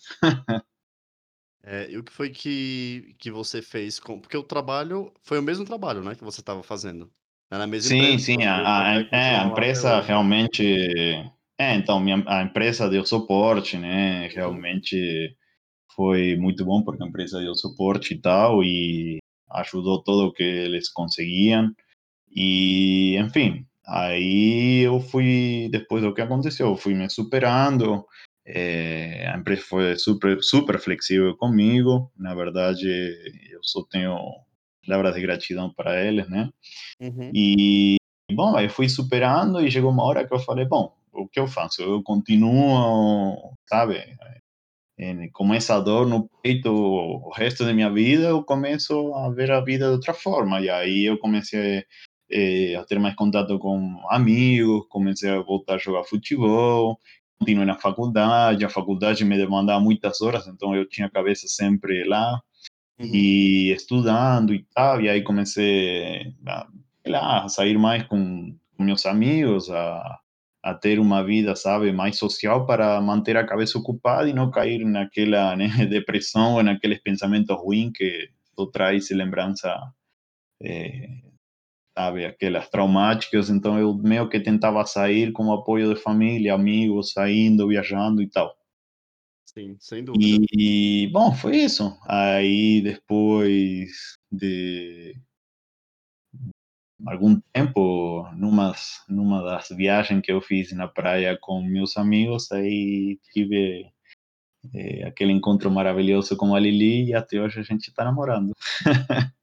É, e o que foi que, que você fez com. Porque o trabalho foi o mesmo trabalho, né? Que você estava fazendo. Era a mesma Sim, empresa sim, a, a, é, a lá empresa né? realmente. É, então, minha, a empresa deu suporte, né? Uhum. Realmente foi muito bom porque a empresa deu suporte e tal, e ajudou todo o que eles conseguiam. E, enfim, aí eu fui, depois do que aconteceu, eu fui me superando. É, a empresa foi super, super flexível comigo. Na verdade, eu só tenho palavras de gratidão para eles, né? Uhum. E, bom, aí fui superando e chegou uma hora que eu falei, bom, o que eu faço? Eu continuo, sabe, com essa dor no peito o resto da minha vida, eu começo a ver a vida de outra forma. E aí eu comecei eh, a ter mais contato com amigos, comecei a voltar a jogar futebol, continuei na faculdade, a faculdade me demandava muitas horas, então eu tinha a cabeça sempre lá, uhum. e estudando e tal, e aí comecei a, lá, a sair mais com, com meus amigos, a, a ter uma vida, sabe, mais social para manter a cabeça ocupada e não cair naquela né, depressão naqueles pensamentos ruins que só traz lembrança, é, sabe, aquelas traumáticas. Então eu meio que tentava sair com o apoio de família, amigos, saindo, viajando e tal. Sim, sem dúvida. E, bom, foi isso. Aí depois de algum tempo, numa, numa das viagens que eu fiz na praia com meus amigos, aí tive é, aquele encontro maravilhoso com a Lili e até hoje a gente está namorando.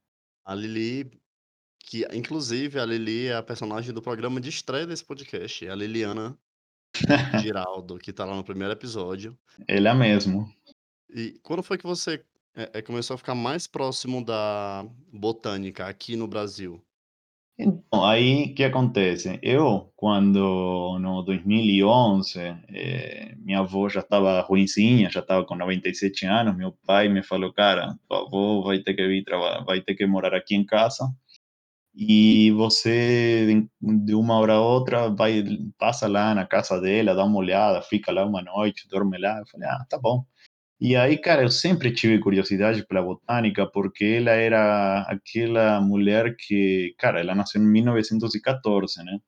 a Lili, que inclusive a Lili é a personagem do programa de estreia desse podcast, é a Liliana Giraldo, que está lá no primeiro episódio. Ela mesmo. E quando foi que você é, começou a ficar mais próximo da botânica aqui no Brasil? Então, aí, que acontece? Eu, quando no 2011, eh, minha avó já estava ruimzinha, já estava com 97 anos, meu pai me falou, cara, tua avó vai ter que vir trabalhar, vai ter que morar aqui em casa, e você, de uma hora a outra, vai, passa lá na casa dela, dá uma olhada, fica lá uma noite, dorme lá. Eu falei, ah, tá bom. E aí, cara, eu sempre tive curiosidade pela botânica, porque ela era aquela mulher que, cara, ela nasceu em 1914, né?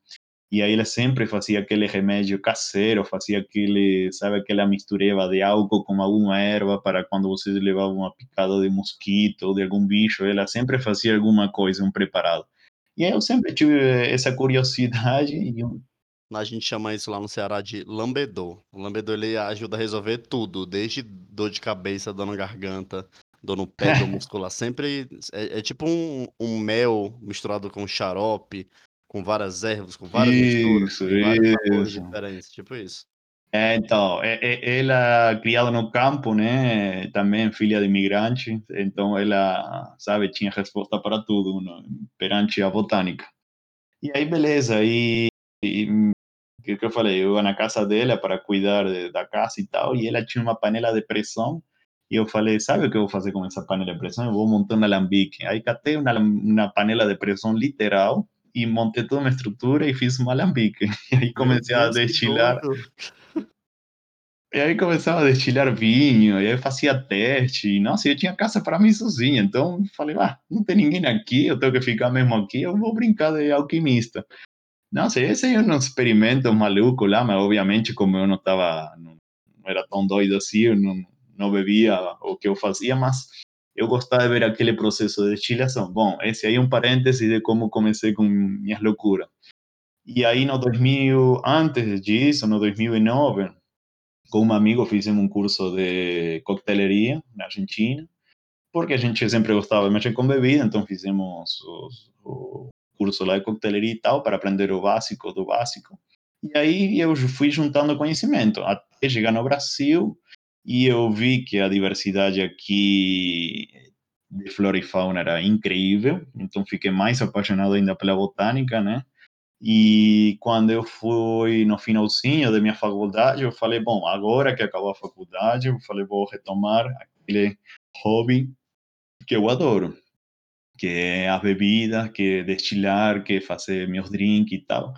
E aí ela sempre fazia aquele remédio caseiro, fazia aquele, sabe, aquela mistureba de álcool com alguma erva para quando você levava uma picada de mosquito ou de algum bicho, ela sempre fazia alguma coisa, um preparado. E aí eu sempre tive essa curiosidade e a gente chama isso lá no Ceará de lambedor. O lambedor ele ajuda a resolver tudo, desde dor de cabeça, dor na garganta, dor no pé, dor muscular. Sempre é, é tipo um, um, mel misturado com xarope, com várias ervas, com várias isso, misturas, com sabores diferentes, tipo isso. Então, ela criada no campo, né? Também filha de imigrante, então ela, sabe, tinha resposta para tudo né? perante a botânica. E aí, beleza, e, e que, que eu falei, eu ia na casa dela para cuidar de, da casa e tal, e ela tinha uma panela de pressão, e eu falei, sabe o que eu vou fazer com essa panela de pressão? Eu vou montar um alambique. Aí catei uma, uma panela de pressão literal, e montei toda uma estrutura e fiz um alambique. E aí comecei a destilar. E aí começava a destilar vinho, e aí fazia teste. E, nossa, eu tinha casa para mim sozinha. Então falei, ah, não tem ninguém aqui, eu tenho que ficar mesmo aqui, eu vou brincar de alquimista. Não sei, esse é um experimento maluco lá, mas obviamente como eu não estava, não, não, era tão doido assim, eu não, não bebia o que eu fazia, mas eu gostava de ver aquele processo de destilação. Bom, esse aí é um parêntese de como comecei com minhas loucuras. E aí no 2000, antes disso, no 2009, com um amigo fizemos um curso de coqueteleria na Argentina, porque a gente sempre gostava de mexer com bebida, então fizemos os, o curso lá de coqueteleria e tal, para aprender o básico do básico. E aí eu fui juntando conhecimento, até chegar no Brasil, e eu vi que a diversidade aqui de flora e fauna era incrível, então fiquei mais apaixonado ainda pela botânica, né? E quando eu fui no finalzinho da minha faculdade, eu falei, bom, agora que acabou a faculdade, eu falei, vou retomar aquele hobby que eu adoro, que é a bebida, que é destilar, que é fazer meus drinks e tal.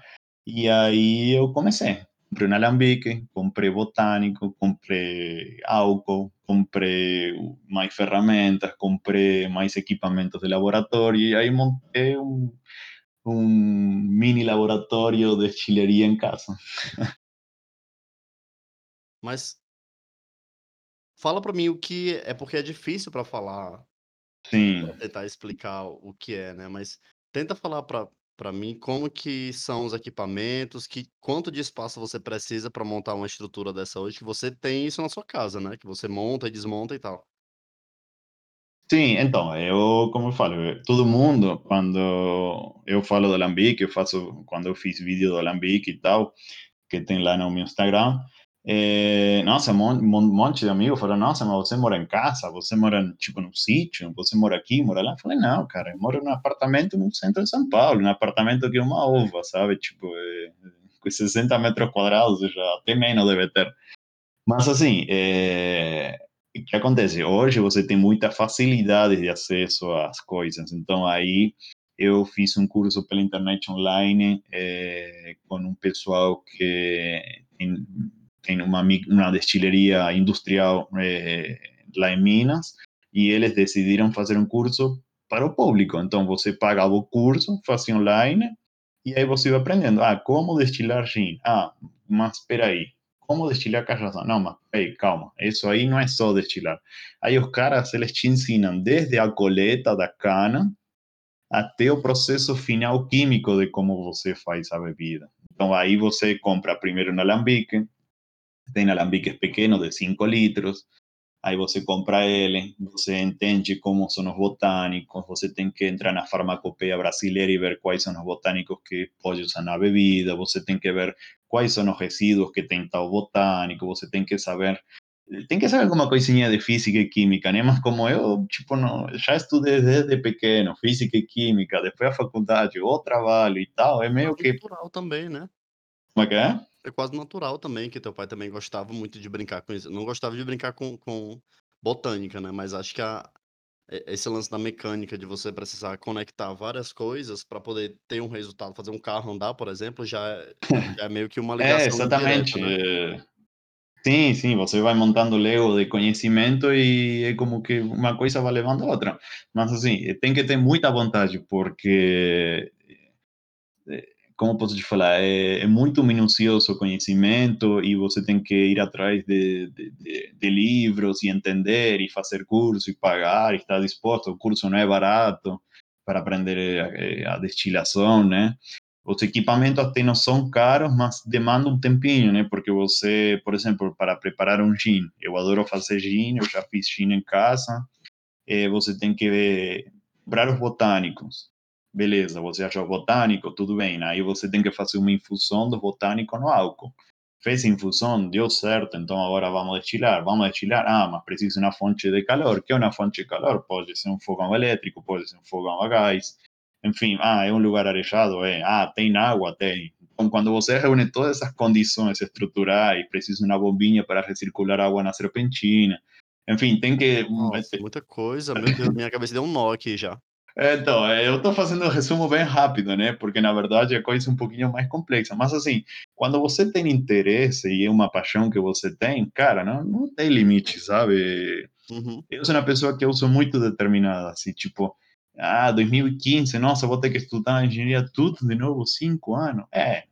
E aí eu comecei. Comprei um alambique, comprei botânico, comprei álcool, comprei mais ferramentas, comprei mais equipamentos de laboratório e aí montei um um mini laboratório de destileria em casa. Mas fala para mim o que é porque é difícil para falar, Sim. pra tentar explicar o que é, né? Mas tenta falar para para mim como que são os equipamentos, que quanto de espaço você precisa para montar uma estrutura dessa hoje, que você tem isso na sua casa, né? Que você monta e desmonta e tal. Sim, então, eu, como eu falo, todo mundo, quando eu falo do Alambique, eu faço, quando eu fiz vídeo do Alambique e tal, que tem lá no meu Instagram, É, nossa, um monte de amigos falaram, nossa, mas você mora em casa, você mora, tipo, num sítio, você mora aqui, mora lá. Eu falei, não, cara, eu moro num apartamento no centro de São Paulo, num apartamento que é uma ova, sabe? Tipo, é, com 60 metros quadrados, já até menos deve ter. Mas, assim, é, o que acontece? Hoje você tem muita facilidade de acesso às coisas, então aí eu fiz um curso pela internet online é, com um pessoal que tem tem uma, uma destileria industrial é, lá em Minas, e eles decidiram fazer um curso para o público. Então, você pagava o curso, fazia online, e aí você ia aprendendo. Ah, como destilar gin? Ah, mas espera aí. Como destilar cachaça? Não, mas calma. Isso aí não é só destilar. Aí os caras, eles te ensinam desde a coleta da cana até o processo final químico de como você faz a bebida. Então, aí você compra primeiro no alambique, tem alambiques pequenos de 5 litros, aí você compra ele, você entende como são os botânicos, você tem que entrar na farmacopeia brasileira e ver quais são os botânicos que pode usar na bebida, você tem que ver quais são os resíduos que tem tal botânico, você tem que saber tem que saber alguma coisinha de física e química, né? Mas como eu, tipo, não, já estudei desde pequeno, física e química, depois a faculdade, o trabalho e tal, é meio que... Natural também, né? Como é que é? É quase natural também, que teu pai também gostava muito de brincar com isso. Não gostava de brincar com, com botânica, né? Mas acho que a, esse lance da mecânica, de você precisar conectar várias coisas para poder ter um resultado, fazer um carro andar, por exemplo, já é, já é meio que uma É, ligação exatamente. direta, né? é, Sim, sim, você vai montando Lego de conhecimento e é como que uma coisa vai levando a outra. Mas assim, tem que ter muita vontade, porque é, como posso te falar, é, é, muito minucioso o conhecimento e você tem que ir atrás de, de, de, de, livros e entender e fazer curso e pagar, e estar disposto. O curso não é barato para aprender a, a destilação, né? Os equipamentos até não são caros, mas demandam um tempinho, né? Porque você, por exemplo, para preparar um gin, eu adoro fazer gin, eu já fiz gin em casa, é, você tem que comprar os botânicos, Beleza, você achou botânico, tudo bem. Aí você tem que fazer uma infusão do botânico no álcool. Fez a infusão, deu certo, então agora vamos destilar. Vamos destilar, ah, mas precisa uma fonte de calor. que é uma fonte de calor? Pode ser um fogão elétrico, pode ser um fogão a gás. Enfim, ah, é um lugar arejado? É. Ah, tem água? Tem. Então, quando você reúne todas essas condições estruturais, precisa de uma bombinha para recircular água na serpentina. Enfim, tem que. Nossa, muita coisa. Meu Deus, minha cabeça deu um nó aqui já. Então, eu estou fazendo um resumo bem rápido, né? Porque na verdade a coisa é um pouquinho mais complexa. Mas assim, quando você tem interesse e é uma paixão que você tem, cara, não, não tem limite, sabe? Uhum. Eu sou uma pessoa que eu sou muito determinada, assim, tipo, ah, 2015, nossa, vou ter que estudar engenharia tudo de novo, cinco anos. É,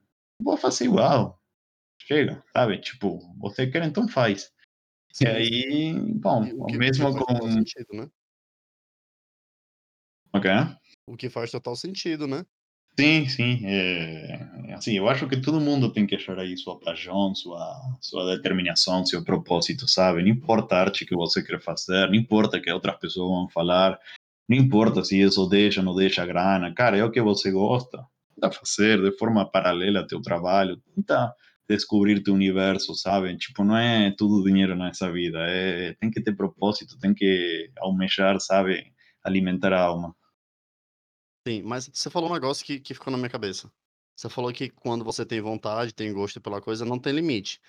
vou fazer igual. Chega, sabe? Tipo, você quer, então faz. Sim. E aí, bom, o mesmo com. Sentido, né? Ok. O que faz total sentido, né? Sim, sim. É, assim, eu acho que todo mundo tem que achar aí sua paixão, sua, sua determinação, seu propósito, sabe? Não importa a arte que você quer fazer, não importa que outras pessoas vão falar, não importa se isso deixa ou não deixa grana. Cara, é o que você gosta. Tenta fazer de forma paralela teu trabalho. Tenta descobrir teu universo, sabe? Tipo, não é tudo dinheiro nessa vida. É, tem que ter propósito, tem que almejar, sabe? Alimentar a alma. Sim, mas você falou um negócio que, que ficou na minha cabeça. Você falou que quando você tem vontade, tem gosto pela coisa, não tem limite.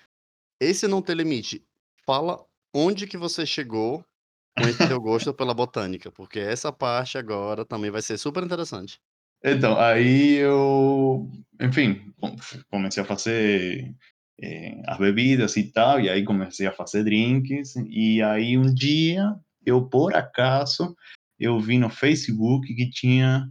Esse não tem limite, fala onde que você chegou com esse teu gosto pela botânica, porque essa parte agora também vai ser super interessante. Então, aí eu, enfim, comecei a fazer é, as bebidas e tal, e aí comecei a fazer drinks, e aí um dia, eu por acaso, eu vi no Facebook que tinha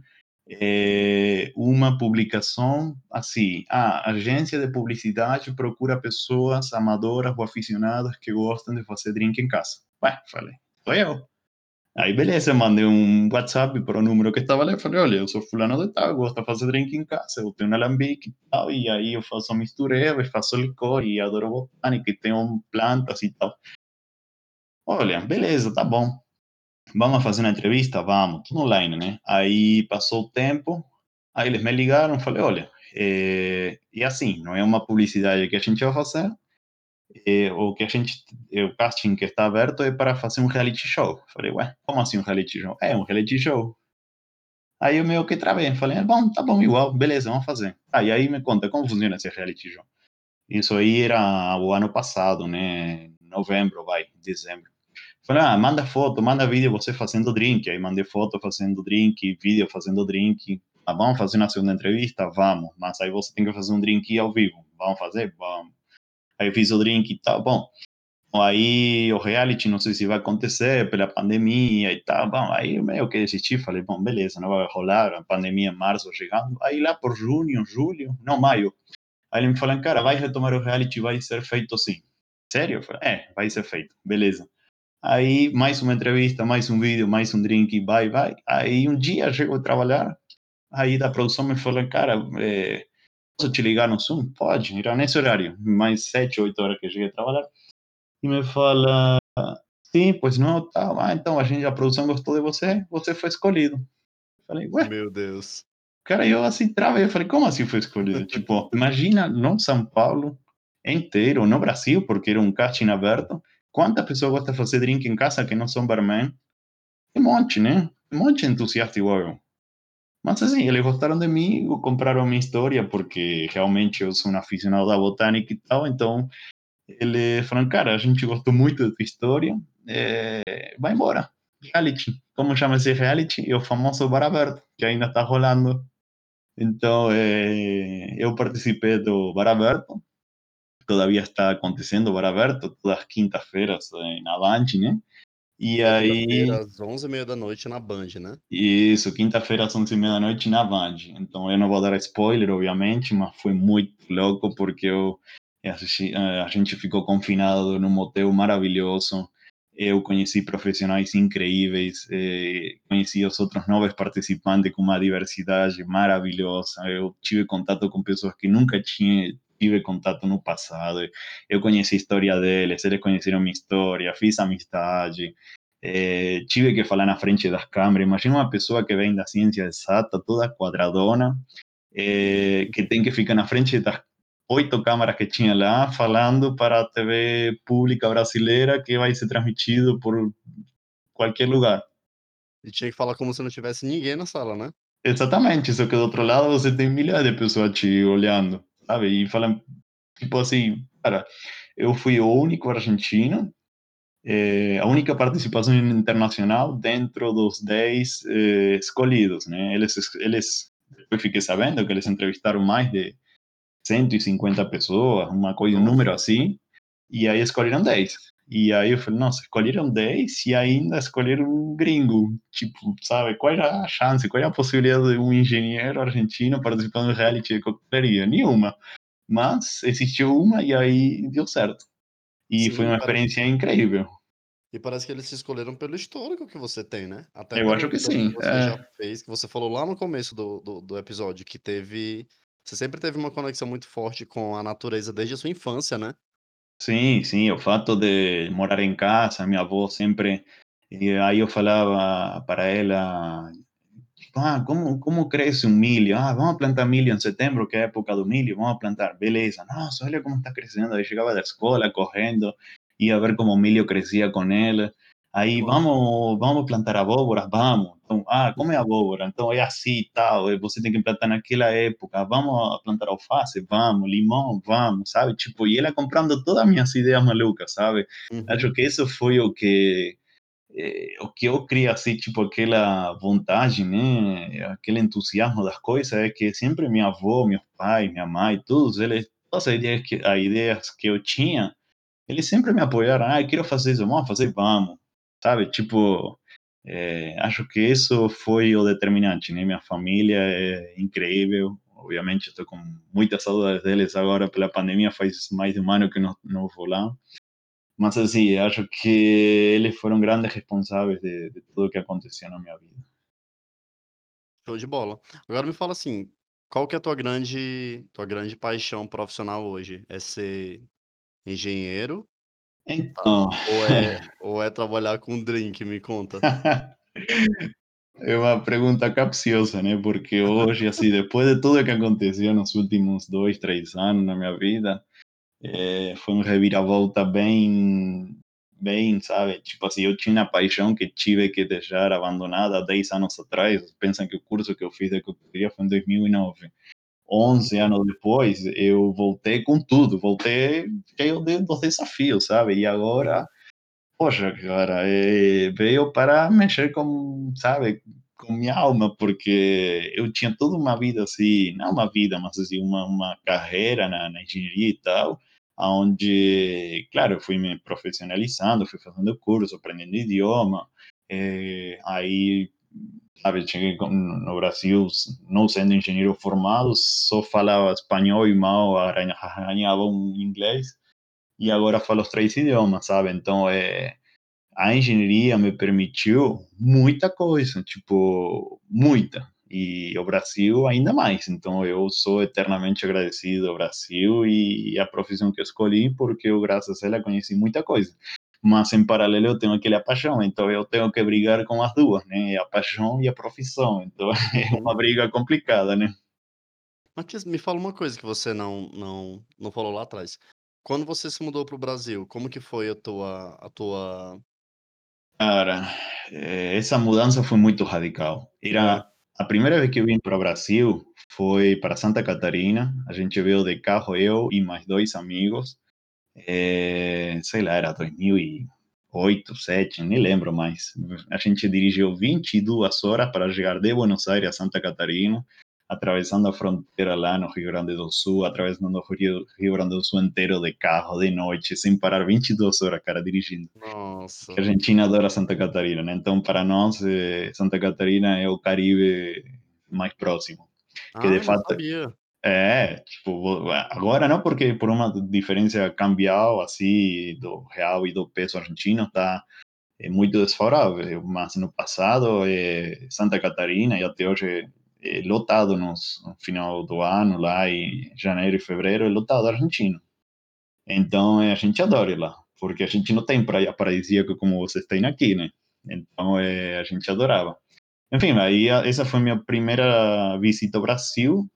é, uma publicação assim: a agência de publicidade procura pessoas amadoras ou aficionadas que gostam de fazer drink em casa. Ué, falei, sou eu. Aí, beleza, mandei um WhatsApp para o número que estava lá e falei: olha, eu sou fulano de tal, gosto de fazer drink em casa, eu tenho um alambique e tal, e aí eu faço mistureba, faço licor e adoro botânica e tenho plantas e tal. Olha, beleza, tá bom vamos fazer uma entrevista? Vamos, tudo online, né? Aí passou o tempo, aí eles me ligaram, falei, olha, é, e assim, não é uma publicidade que a gente vai fazer, é, o que a gente, é, o casting que está aberto é para fazer um reality show. Falei, ué, como assim um reality show? É um reality show. Aí eu meio que travei, falei, é bom, tá bom, igual, beleza, vamos fazer. Ah, aí me conta, como funciona esse reality show? Isso aí era o ano passado, né, novembro, vai, dezembro. Falei, ah, manda foto, manda vídeo você fazendo drink. Aí mandei foto fazendo drink, vídeo fazendo drink. Ah, vamos fazer uma segunda entrevista? Vamos. Mas aí você tem que fazer um drink ao vivo. Vamos fazer? Vamos. Aí fiz o drink e tal, bom. Aí o reality, não sei se vai acontecer pela pandemia e tal. Bom, aí meio que desisti, falei, bom, beleza, não vai rolar, a pandemia em março chegando. Aí lá por junho, julho, não, maio. Aí ele me falou, cara, vai retomar o reality, vai ser feito sim. Sério? Falei, é, vai ser feito, beleza. Aí mais uma entrevista, mais um vídeo, mais um drink, vai, vai. Aí um dia chego a trabalhar, aí da produção me falou, cara, é, posso te ligar no Zoom? Pode, era nesse horário, mais sete, oito horas que cheguei a trabalhar. E me fala, sim, pois não, tá, ah, então a gente, a produção gostou de você, você foi escolhido. Eu falei, ué? Meu Deus. Cara, eu assim travei, eu falei, como assim foi escolhido? tipo, imagina no São Paulo inteiro, no Brasil, porque era um casting aberto, Quantas pessoas gostam de fazer drink em casa que não são barman? Um monte, né? Um monte de entusiasta igual eu. Mas assim, eles gostaram de mim, compraram minha história, porque realmente eu sou um aficionado da botânica e tal, então eles falaram, cara, a gente gostou muito da tua história, é, vai embora. Reality. Como chama esse reality? É o famoso Bar Aberto, que ainda está rolando. Então, é, eu participei do Bar Aberto, todavía está acontecendo para aberto todas as quintas-feiras na Band, né? E aí. Às 11h30 da noite na Band, né? Isso, quinta-feira às 11h30 da noite na Band. Então eu não vou dar spoiler, obviamente, mas foi muito louco porque eu, a gente ficou confinado num motel maravilhoso. Eu conheci profissionais incríveis, eh, conheci os outros novos participantes com uma diversidade maravilhosa. Eu tive contato com pessoas que nunca tinha tive contato no passado, eu conheci a história deles, eles conheceram minha história, fiz amizade, é, tive que falar na frente das câmeras. Imagina uma pessoa que vem da ciência exata, toda quadradona, é, que tem que ficar na frente das oito câmeras que tinha lá, falando para a TV pública brasileira que vai ser transmitido por qualquer lugar. E tinha que falar como se não tivesse ninguém na sala, né? Exatamente, só que do outro lado você tem milhares de pessoas te olhando sabe? E falam, tipo assim, cara, eu fui o único argentino, é, a única participação internacional dentro dos 10 é, eh, escolhidos, né? Eles, eles, eu fiquei sabendo que eles entrevistaram mais de 150 pessoas, uma coisa, um número assim, e aí escolheram 10. E aí eu falei, nossa, escolheram 10 e ainda escolheram um gringo. Tipo, sabe, qual é a chance, qual é a possibilidade de um engenheiro argentino participando do reality de coquetelaria? Nenhuma. Mas existiu uma e aí deu certo. E Sim, foi uma experiência incrível. E parece que eles se escolheram pelo histórico que você tem, né? Até eu acho que sim. Que você é. já fez, que você falou lá no começo do, do, do episódio, que teve. Você sempre teve uma conexão muito forte com a natureza desde a sua infância, né? Sim, sim, o fato de morar em casa, minha avó sempre. E aí eu falava para ela: ah, como, como cresce um milho? Ah, vamos plantar milho em setembro, que é a época do milho, vamos plantar. Beleza, nossa, olha como está crescendo. Aí chegava da escola correndo, ia ver como o milho crescia com ela. Aí vamos, vamos plantar abóboras, vamos. Então, ah, como é abóbora? Então é assim tal, você tem que plantar naquela época. Vamos plantar alface? Vamos. Limão? Vamos, sabe? Tipo, e ela comprando todas as minhas ideias malucas, sabe? Uhum. Acho que isso foi o que eh, o que eu crio assim, tipo, aquela vontade, né? Aquele entusiasmo das coisas é que sempre minha avó, meu pai, minha mãe, todos eles, todas as ideias que, as ideias que eu tinha, eles sempre me apoiaram. Ah, eu quero fazer isso, vamos fazer, vamos sabe? Tipo, é, acho que isso foi o determinante, né? Minha família é incrível, obviamente estou com muitas saudades deles agora pela pandemia, faz mais de um ano que não, não vou lá. Mas assim, acho que eles foram grandes responsáveis de, de tudo que aconteceu na minha vida. Show de bola. Agora me fala assim, qual que é a tua grande, tua grande paixão profissional hoje? É ser engenheiro então. Ou é, ou é trabalhar com drink? Me conta. É uma pergunta capciosa, né? Porque hoje, assim, depois de tudo que aconteceu nos últimos dois, três anos na minha vida, É, foi uma reviravolta bem, bem, sabe? Tipo assim, eu tinha paixão que tive que deixar abandonada há 10 anos atrás. Pensam que o curso que eu fiz de consultoria foi em 2009. 11 anos depois, eu voltei com tudo, voltei cheio de, dos desafios, sabe? E agora, poxa, cara, é, veio para mexer com, sabe, com minha alma, porque eu tinha toda uma vida assim, não uma vida, mas assim, uma, uma carreira na, na engenharia e tal, onde, claro, eu fui me profissionalizando, fui fazendo curso, aprendendo idioma, é, aí, sabe, cheguei no Brasil, não sendo engenheiro formado, só falava espanhol e mal arranhava um inglês, e agora falo os três idiomas, sabe, então é a engenharia me permitiu muita coisa, tipo, muita. E o Brasil ainda mais. Então eu sou eternamente agradecido ao Brasil e à profissão que escolhi, porque eu, graças a ela, conheci muita coisa. Mas em paralelo eu tenho aquele paixão, então eu tenho que brigar com as duas, né? A paixão e a profissão. Então é uma briga complicada, né? Matias, me fala uma coisa que você não, não, não falou lá atrás. Quando você se mudou para o Brasil, como que foi a tua, a tua Cara, eh, essa mudança foi muito radical. Era a primeira vez que eu vim para o Brasil foi para Santa Catarina. A gente veio de carro, eu e mais dois amigos. Eh, sei lá, era 2008, 2007, nem lembro mais. A gente dirigiu 22 horas para chegar de Buenos Aires a Santa Catarina, atravessando a fronteira lá no Rio Grande do Sul, atravessando o Rio, Rio Grande do Sul inteiro de carro, de noite, sem parar 22 horas, cara, dirigindo. Nossa. A Argentina adora Santa Catarina, né? Então, para nós, eh, Santa Catarina é o Caribe mais próximo. Que Ah, de fato sabia. É, tipo, agora não, porque por uma diferença cambial, assim, do real e do peso argentino, tá é muito desfavorável. Mas no passado, eh, Santa Catarina, e até hoje, é lotado nos, no final do ano, lá em janeiro e fevereiro, é lotado argentino. Então, eh, a gente adora lá, porque a gente não tem praia paradisíaca como vocês têm aqui, né? Então, eh, a gente adorava. Enfim, aí essa foi minha primeira visita ao Brasil.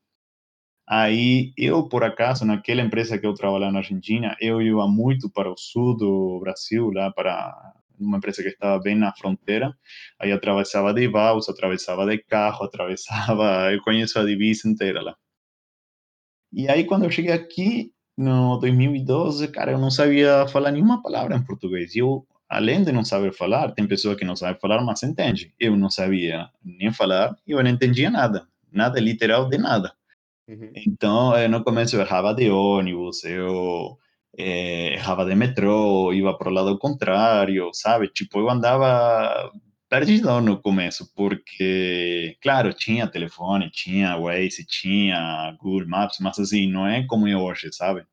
Aí eu, por acaso, naquela empresa que eu trabalhava na Argentina, eu ia muito para o sul do Brasil, lá para uma empresa que estava bem na fronteira. Aí atravessava de balsa, atravessava de carro, atravessava, eu conheço a divisa inteira lá. E aí, quando eu cheguei aqui, no 2012, cara, eu não sabia falar nenhuma palavra em português. E eu, além de não saber falar, tem pessoas que não sabem falar, mas entende. Eu não sabia nem falar e eu não entendia nada. Nada literal de nada. Uhum. Então, eh, no começo eu errava de ônibus, eu eh, errava de metrô, ia para o lado contrário, sabe? Tipo, eu andava perdidão no começo, porque, claro, tinha telefone, tinha Waze, tinha Google Maps, mas assim, não é como é hoje, sabe?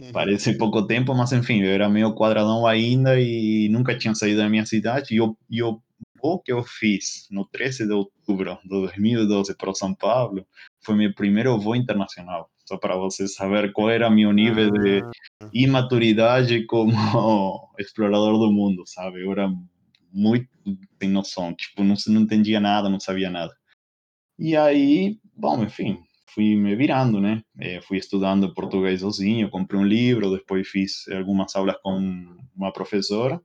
Uhum. Parece pouco tempo, mas enfim, eu era meio quadradão ainda e nunca tinha saído da minha cidade. E o, e o que eu fiz no 13 de outubro de 2012 para São Paulo foi meu primeiro voo internacional. Só para você saber qual era meu nível de Ah, imaturidade como explorador do mundo, sabe? Eu era muito sem noção, tipo, não, não entendia nada, não sabia nada. E aí, bom, enfim, fui me virando, né? Eh, fui estudando português sozinho, comprei um livro, depois fiz algumas aulas com uma professora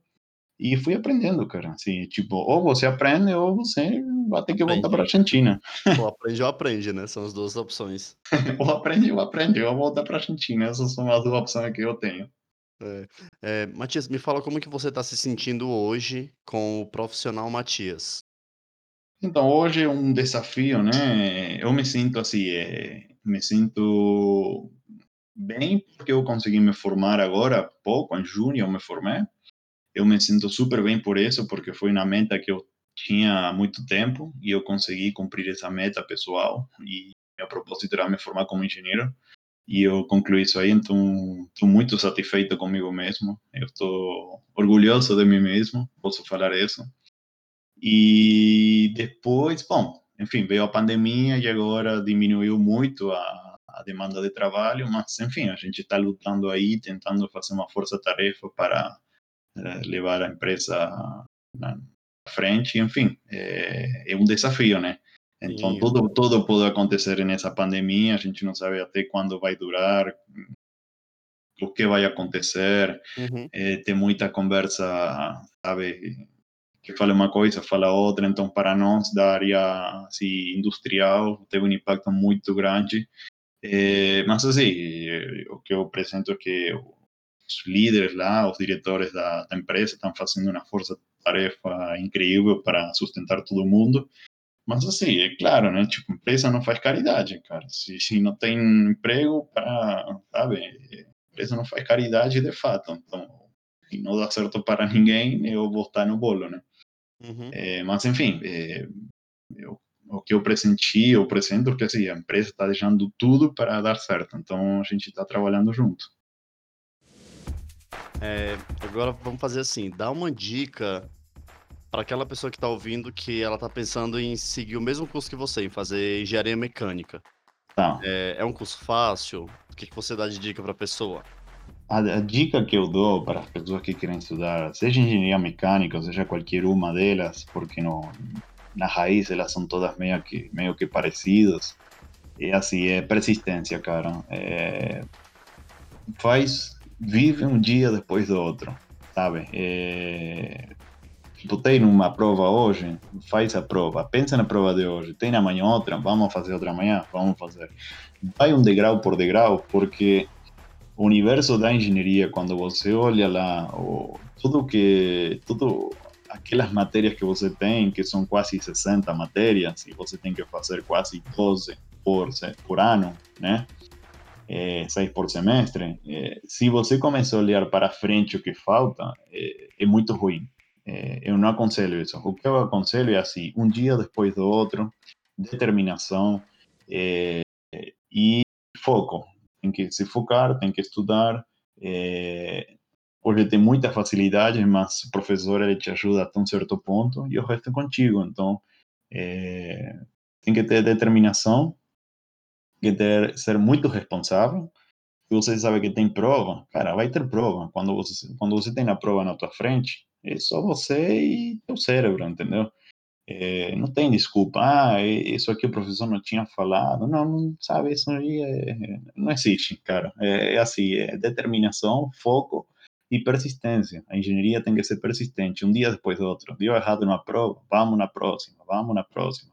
e fui aprendendo, cara. Assim, tipo, ou você aprende ou você vai ter que voltar para a. Argentina. Ou aprende ou aprende, né? São as duas opções. ou aprende ou aprende, ou voltar para a Argentina. Essas são as duas opções que eu tenho. É. É, Matias, me fala como que você está se sentindo hoje com o profissional Matias. Então, hoje é um desafio, né? Eu me sinto assim, eh, me sinto bem porque eu consegui me formar agora, há pouco, em junho eu me formei. Eu me sinto super bem por isso, porque foi uma meta que eu tinha muito tempo e eu consegui cumprir essa meta pessoal. E meu propósito era me formar como engenheiro e eu concluí isso aí, então estou muito satisfeito comigo mesmo. Eu estou orgulhoso de mim mesmo, posso falar isso. E depois, bom, enfim, veio a pandemia e agora diminuiu muito a, a demanda de trabalho, mas enfim, a gente está lutando aí, tentando fazer uma força-tarefa para eh, levar a empresa na frente, enfim, é, é um desafio, né? Então, Sim, tudo, tudo pode acontecer nessa pandemia, a gente não sabe até quando vai durar, o que vai acontecer, Uhum. é, tem muita conversa, sabe, que fala uma coisa, fala outra, então para nós da área assim, industrial teve um impacto muito grande, é, mas assim, o que eu apresento é que os líderes lá, os diretores da, da empresa estão fazendo uma força-tarefa incrível para sustentar todo mundo, mas assim, é claro, né? Tipo, empresa não faz caridade, cara. Se, se não tem emprego para, sabe? Empresa não faz caridade de fato. Então, se não dá certo para ninguém, eu vou estar no bolo, né? Uhum. É, mas, enfim, é, eu, o que eu pressenti, eu presento que assim, a empresa está deixando tudo para dar certo. Então, a gente está trabalhando junto. É, agora vamos fazer assim, dá uma dica para aquela pessoa que está ouvindo que ela está pensando em seguir o mesmo curso que você, em fazer engenharia mecânica. Tá. É, é um curso fácil? O que, que você dá de dica para a pessoa? A, a, dica que eu dou para as pessoas que querem estudar, seja engenharia mecânica, ou seja qualquer uma delas, porque no, na raiz elas são todas meio que, meio que parecidas, é assim, é persistência, cara. É, faz, vive um dia depois do outro, sabe? É, tipo, tem uma prova hoje, faz a prova, pensa na prova de hoje, tem amanhã outra, vamos fazer outra amanhã, vamos fazer. Vai um degrau por degrau, porque o universo da engenharia, quando você olha lá, o, tudo que, tudo aquelas matérias que você tem, que são quase 60 matérias, e você tem que fazer quase 12 por, por ano, né? É, seis por semestre, é, se você começar a olhar para frente o que falta, é, é muito ruim. É, eu não aconselho isso. O que eu aconselho é assim, um dia depois do outro, determinação é, e foco. Tem que se focar, tem que estudar. É, hoje tem muita facilidade, mas o professor ele te ajuda até um certo ponto e o resto é contigo. Então, é, tem que ter determinação, tem que ter, ser muito responsável. Você sabe que tem prova, cara, vai ter prova. Quando você, quando você tem a prova na tua frente, é só você e teu cérebro, entendeu? É, não tem desculpa. Ah, isso aqui o professor não tinha falado. Não, não sabe, isso aí é, não existe, cara. É, é assim, é determinação, foco e persistência. A engenharia tem que ser persistente, um dia depois do outro. Deu errado numa prova, vamos na próxima, vamos na próxima.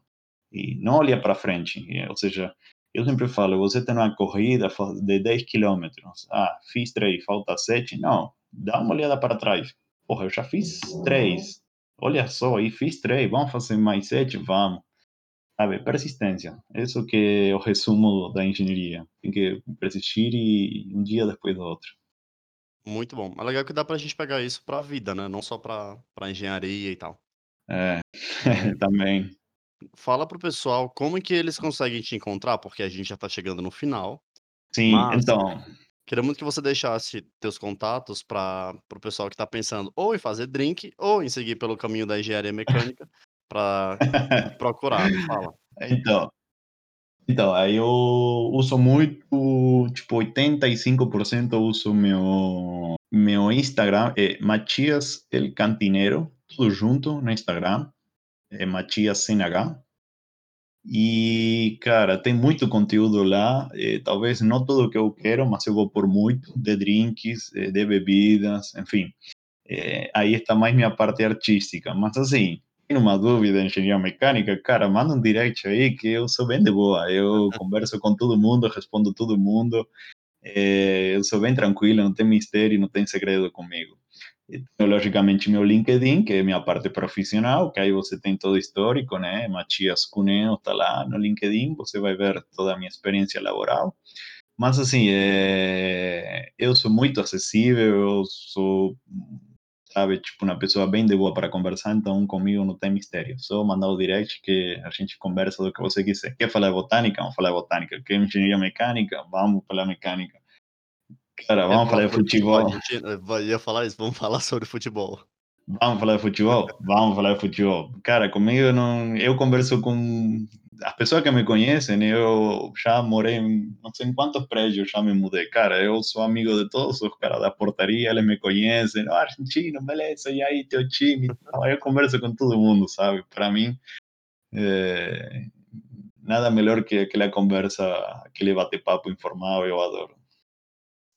E não olha para frente. Ou seja, eu sempre falo, você tem uma corrida de 10 quilômetros. Ah, fiz 3, falta 7. Não, dá uma olhada para trás. Porra, eu já fiz 3. Olha só, aí fiz 3, vamos fazer mais 7? Vamos. Sabe, persistência. Isso que é o resumo da engenharia. Tem que persistir e um dia depois do outro. Muito bom. É legal que dá pra gente pegar isso pra vida, né? Não só pra, pra engenharia e tal. É, também. Fala pro pessoal como que eles conseguem te encontrar, porque a gente já tá chegando no final. Sim, Mas então. Queria muito que você deixasse teus contatos para o pessoal que tá pensando ou em fazer drink ou em seguir pelo caminho da engenharia mecânica para procurar. Fala. Então, então, aí eu uso muito, tipo, 85% eu uso meu, meu Instagram, é Matias El Cantinero, tudo junto no Instagram, é Matias CNH. E, cara, tem muito conteúdo lá, é, talvez não tudo que eu quero, mas eu vou por muito, de drinks, é, de bebidas, enfim. É, aí está mais minha parte artística, mas assim, tem uma dúvida em engenharia mecânica, cara, manda um direct aí que eu sou bem de boa. Eu converso com todo mundo, respondo todo mundo. Eu sou bem tranquilo, não tem mistério, não tem segredo comigo. Logicamente, meu LinkedIn, que é minha parte profissional, que aí você tem todo histórico, né? Matias Cuneo está lá no LinkedIn, você vai ver toda a minha experiência laboral. Mas, assim, é, eu sou muito acessível, eu sou sabe? Tipo, uma pessoa bem de boa para conversar, então comigo não tem mistério. Só mandar o direct que a gente conversa do que você quiser. Quer falar de botânica? Vamos falar de botânica. Quer engenharia mecânica? Vamos falar mecânica. Cara, vamos falar de futebol. futebol. ia falar isso, vamos falar sobre futebol. Vamos falar de futebol? Vamos falar de futebol. Cara, comigo não. Eu converso com as pessoas que me conhecem, eu já morei em não sei em quantos prédios, já me mudei. Cara, eu sou amigo de todos os caras da portaria, eles me conhecem. Oh, argentino, beleza, e aí, teu time? Eu converso com todo mundo, sabe? Para mim, é... nada melhor que aquela conversa, aquele bate-papo informal, eu adoro.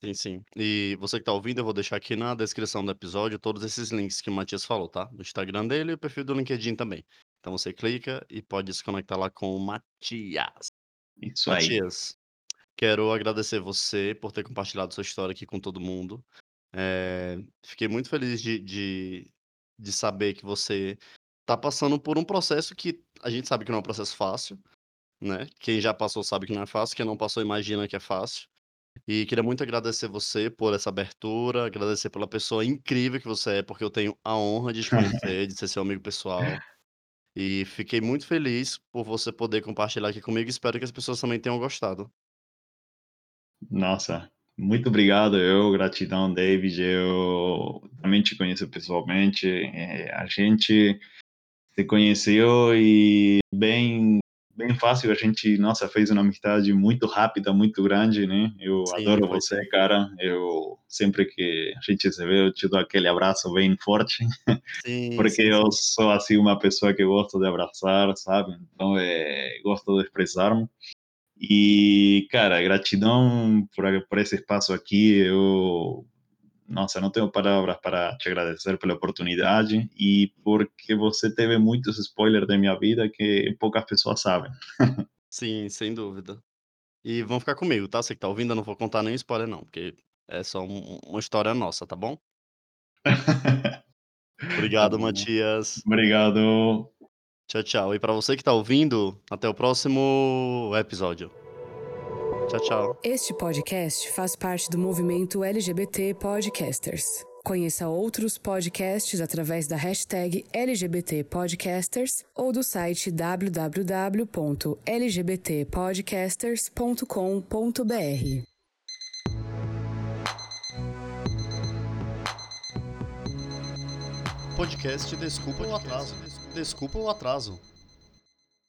Sim, sim. E você que tá ouvindo, eu vou deixar aqui na descrição do episódio todos esses links que o Matias falou, tá? O Instagram dele e o perfil do LinkedIn também. Então você clica e pode se conectar lá com o Matias. Isso aí. Matias, quero agradecer você por ter compartilhado sua história aqui com todo mundo. Eh, fiquei muito feliz de de de saber que você tá passando por um processo que a gente sabe que não é um processo fácil, né? Quem já passou sabe que não é fácil, quem não passou imagina que é fácil. E queria muito agradecer você por essa abertura, agradecer pela pessoa incrível que você é, porque eu tenho a honra de te conhecer, de ser seu amigo pessoal. E fiquei muito feliz por você poder compartilhar aqui comigo, espero que as pessoas também tenham gostado. Nossa, muito obrigado, eu gratidão, David, eu também te conheço pessoalmente, eh, a gente se conheceu e bem bem fácil, a gente, nossa, fez uma amizade muito rápida, muito grande, né? Eu Sim, adoro foi você, cara, eu sempre que a gente se vê, eu te dou aquele abraço bem forte, Sim, porque sim, eu sim. sou, assim, uma pessoa que gosto de abraçar, sabe? Então, eh, gosto de expressar-me. E, cara, gratidão por por esse espaço aqui, eu nossa, não tenho palavras para te agradecer pela oportunidade e porque você teve muitos spoilers da minha vida que poucas pessoas sabem. Sim, sem dúvida. E vão ficar comigo, tá? Você que tá ouvindo, eu não vou contar nenhum spoiler não, porque é só um uma história nossa, tá bom? Tá Obrigado, bom. Matias. Obrigado. Tchau, tchau. E pra você que tá ouvindo, até o próximo episódio. Tchau, tchau. Este podcast faz parte do movimento LGBT Podcasters. Conheça outros podcasts através da hashtag LGBT Podcasters ou do site www.lgbtpodcasters.com.br. Podcast Desculpa o Atraso. Desculpa o Atraso.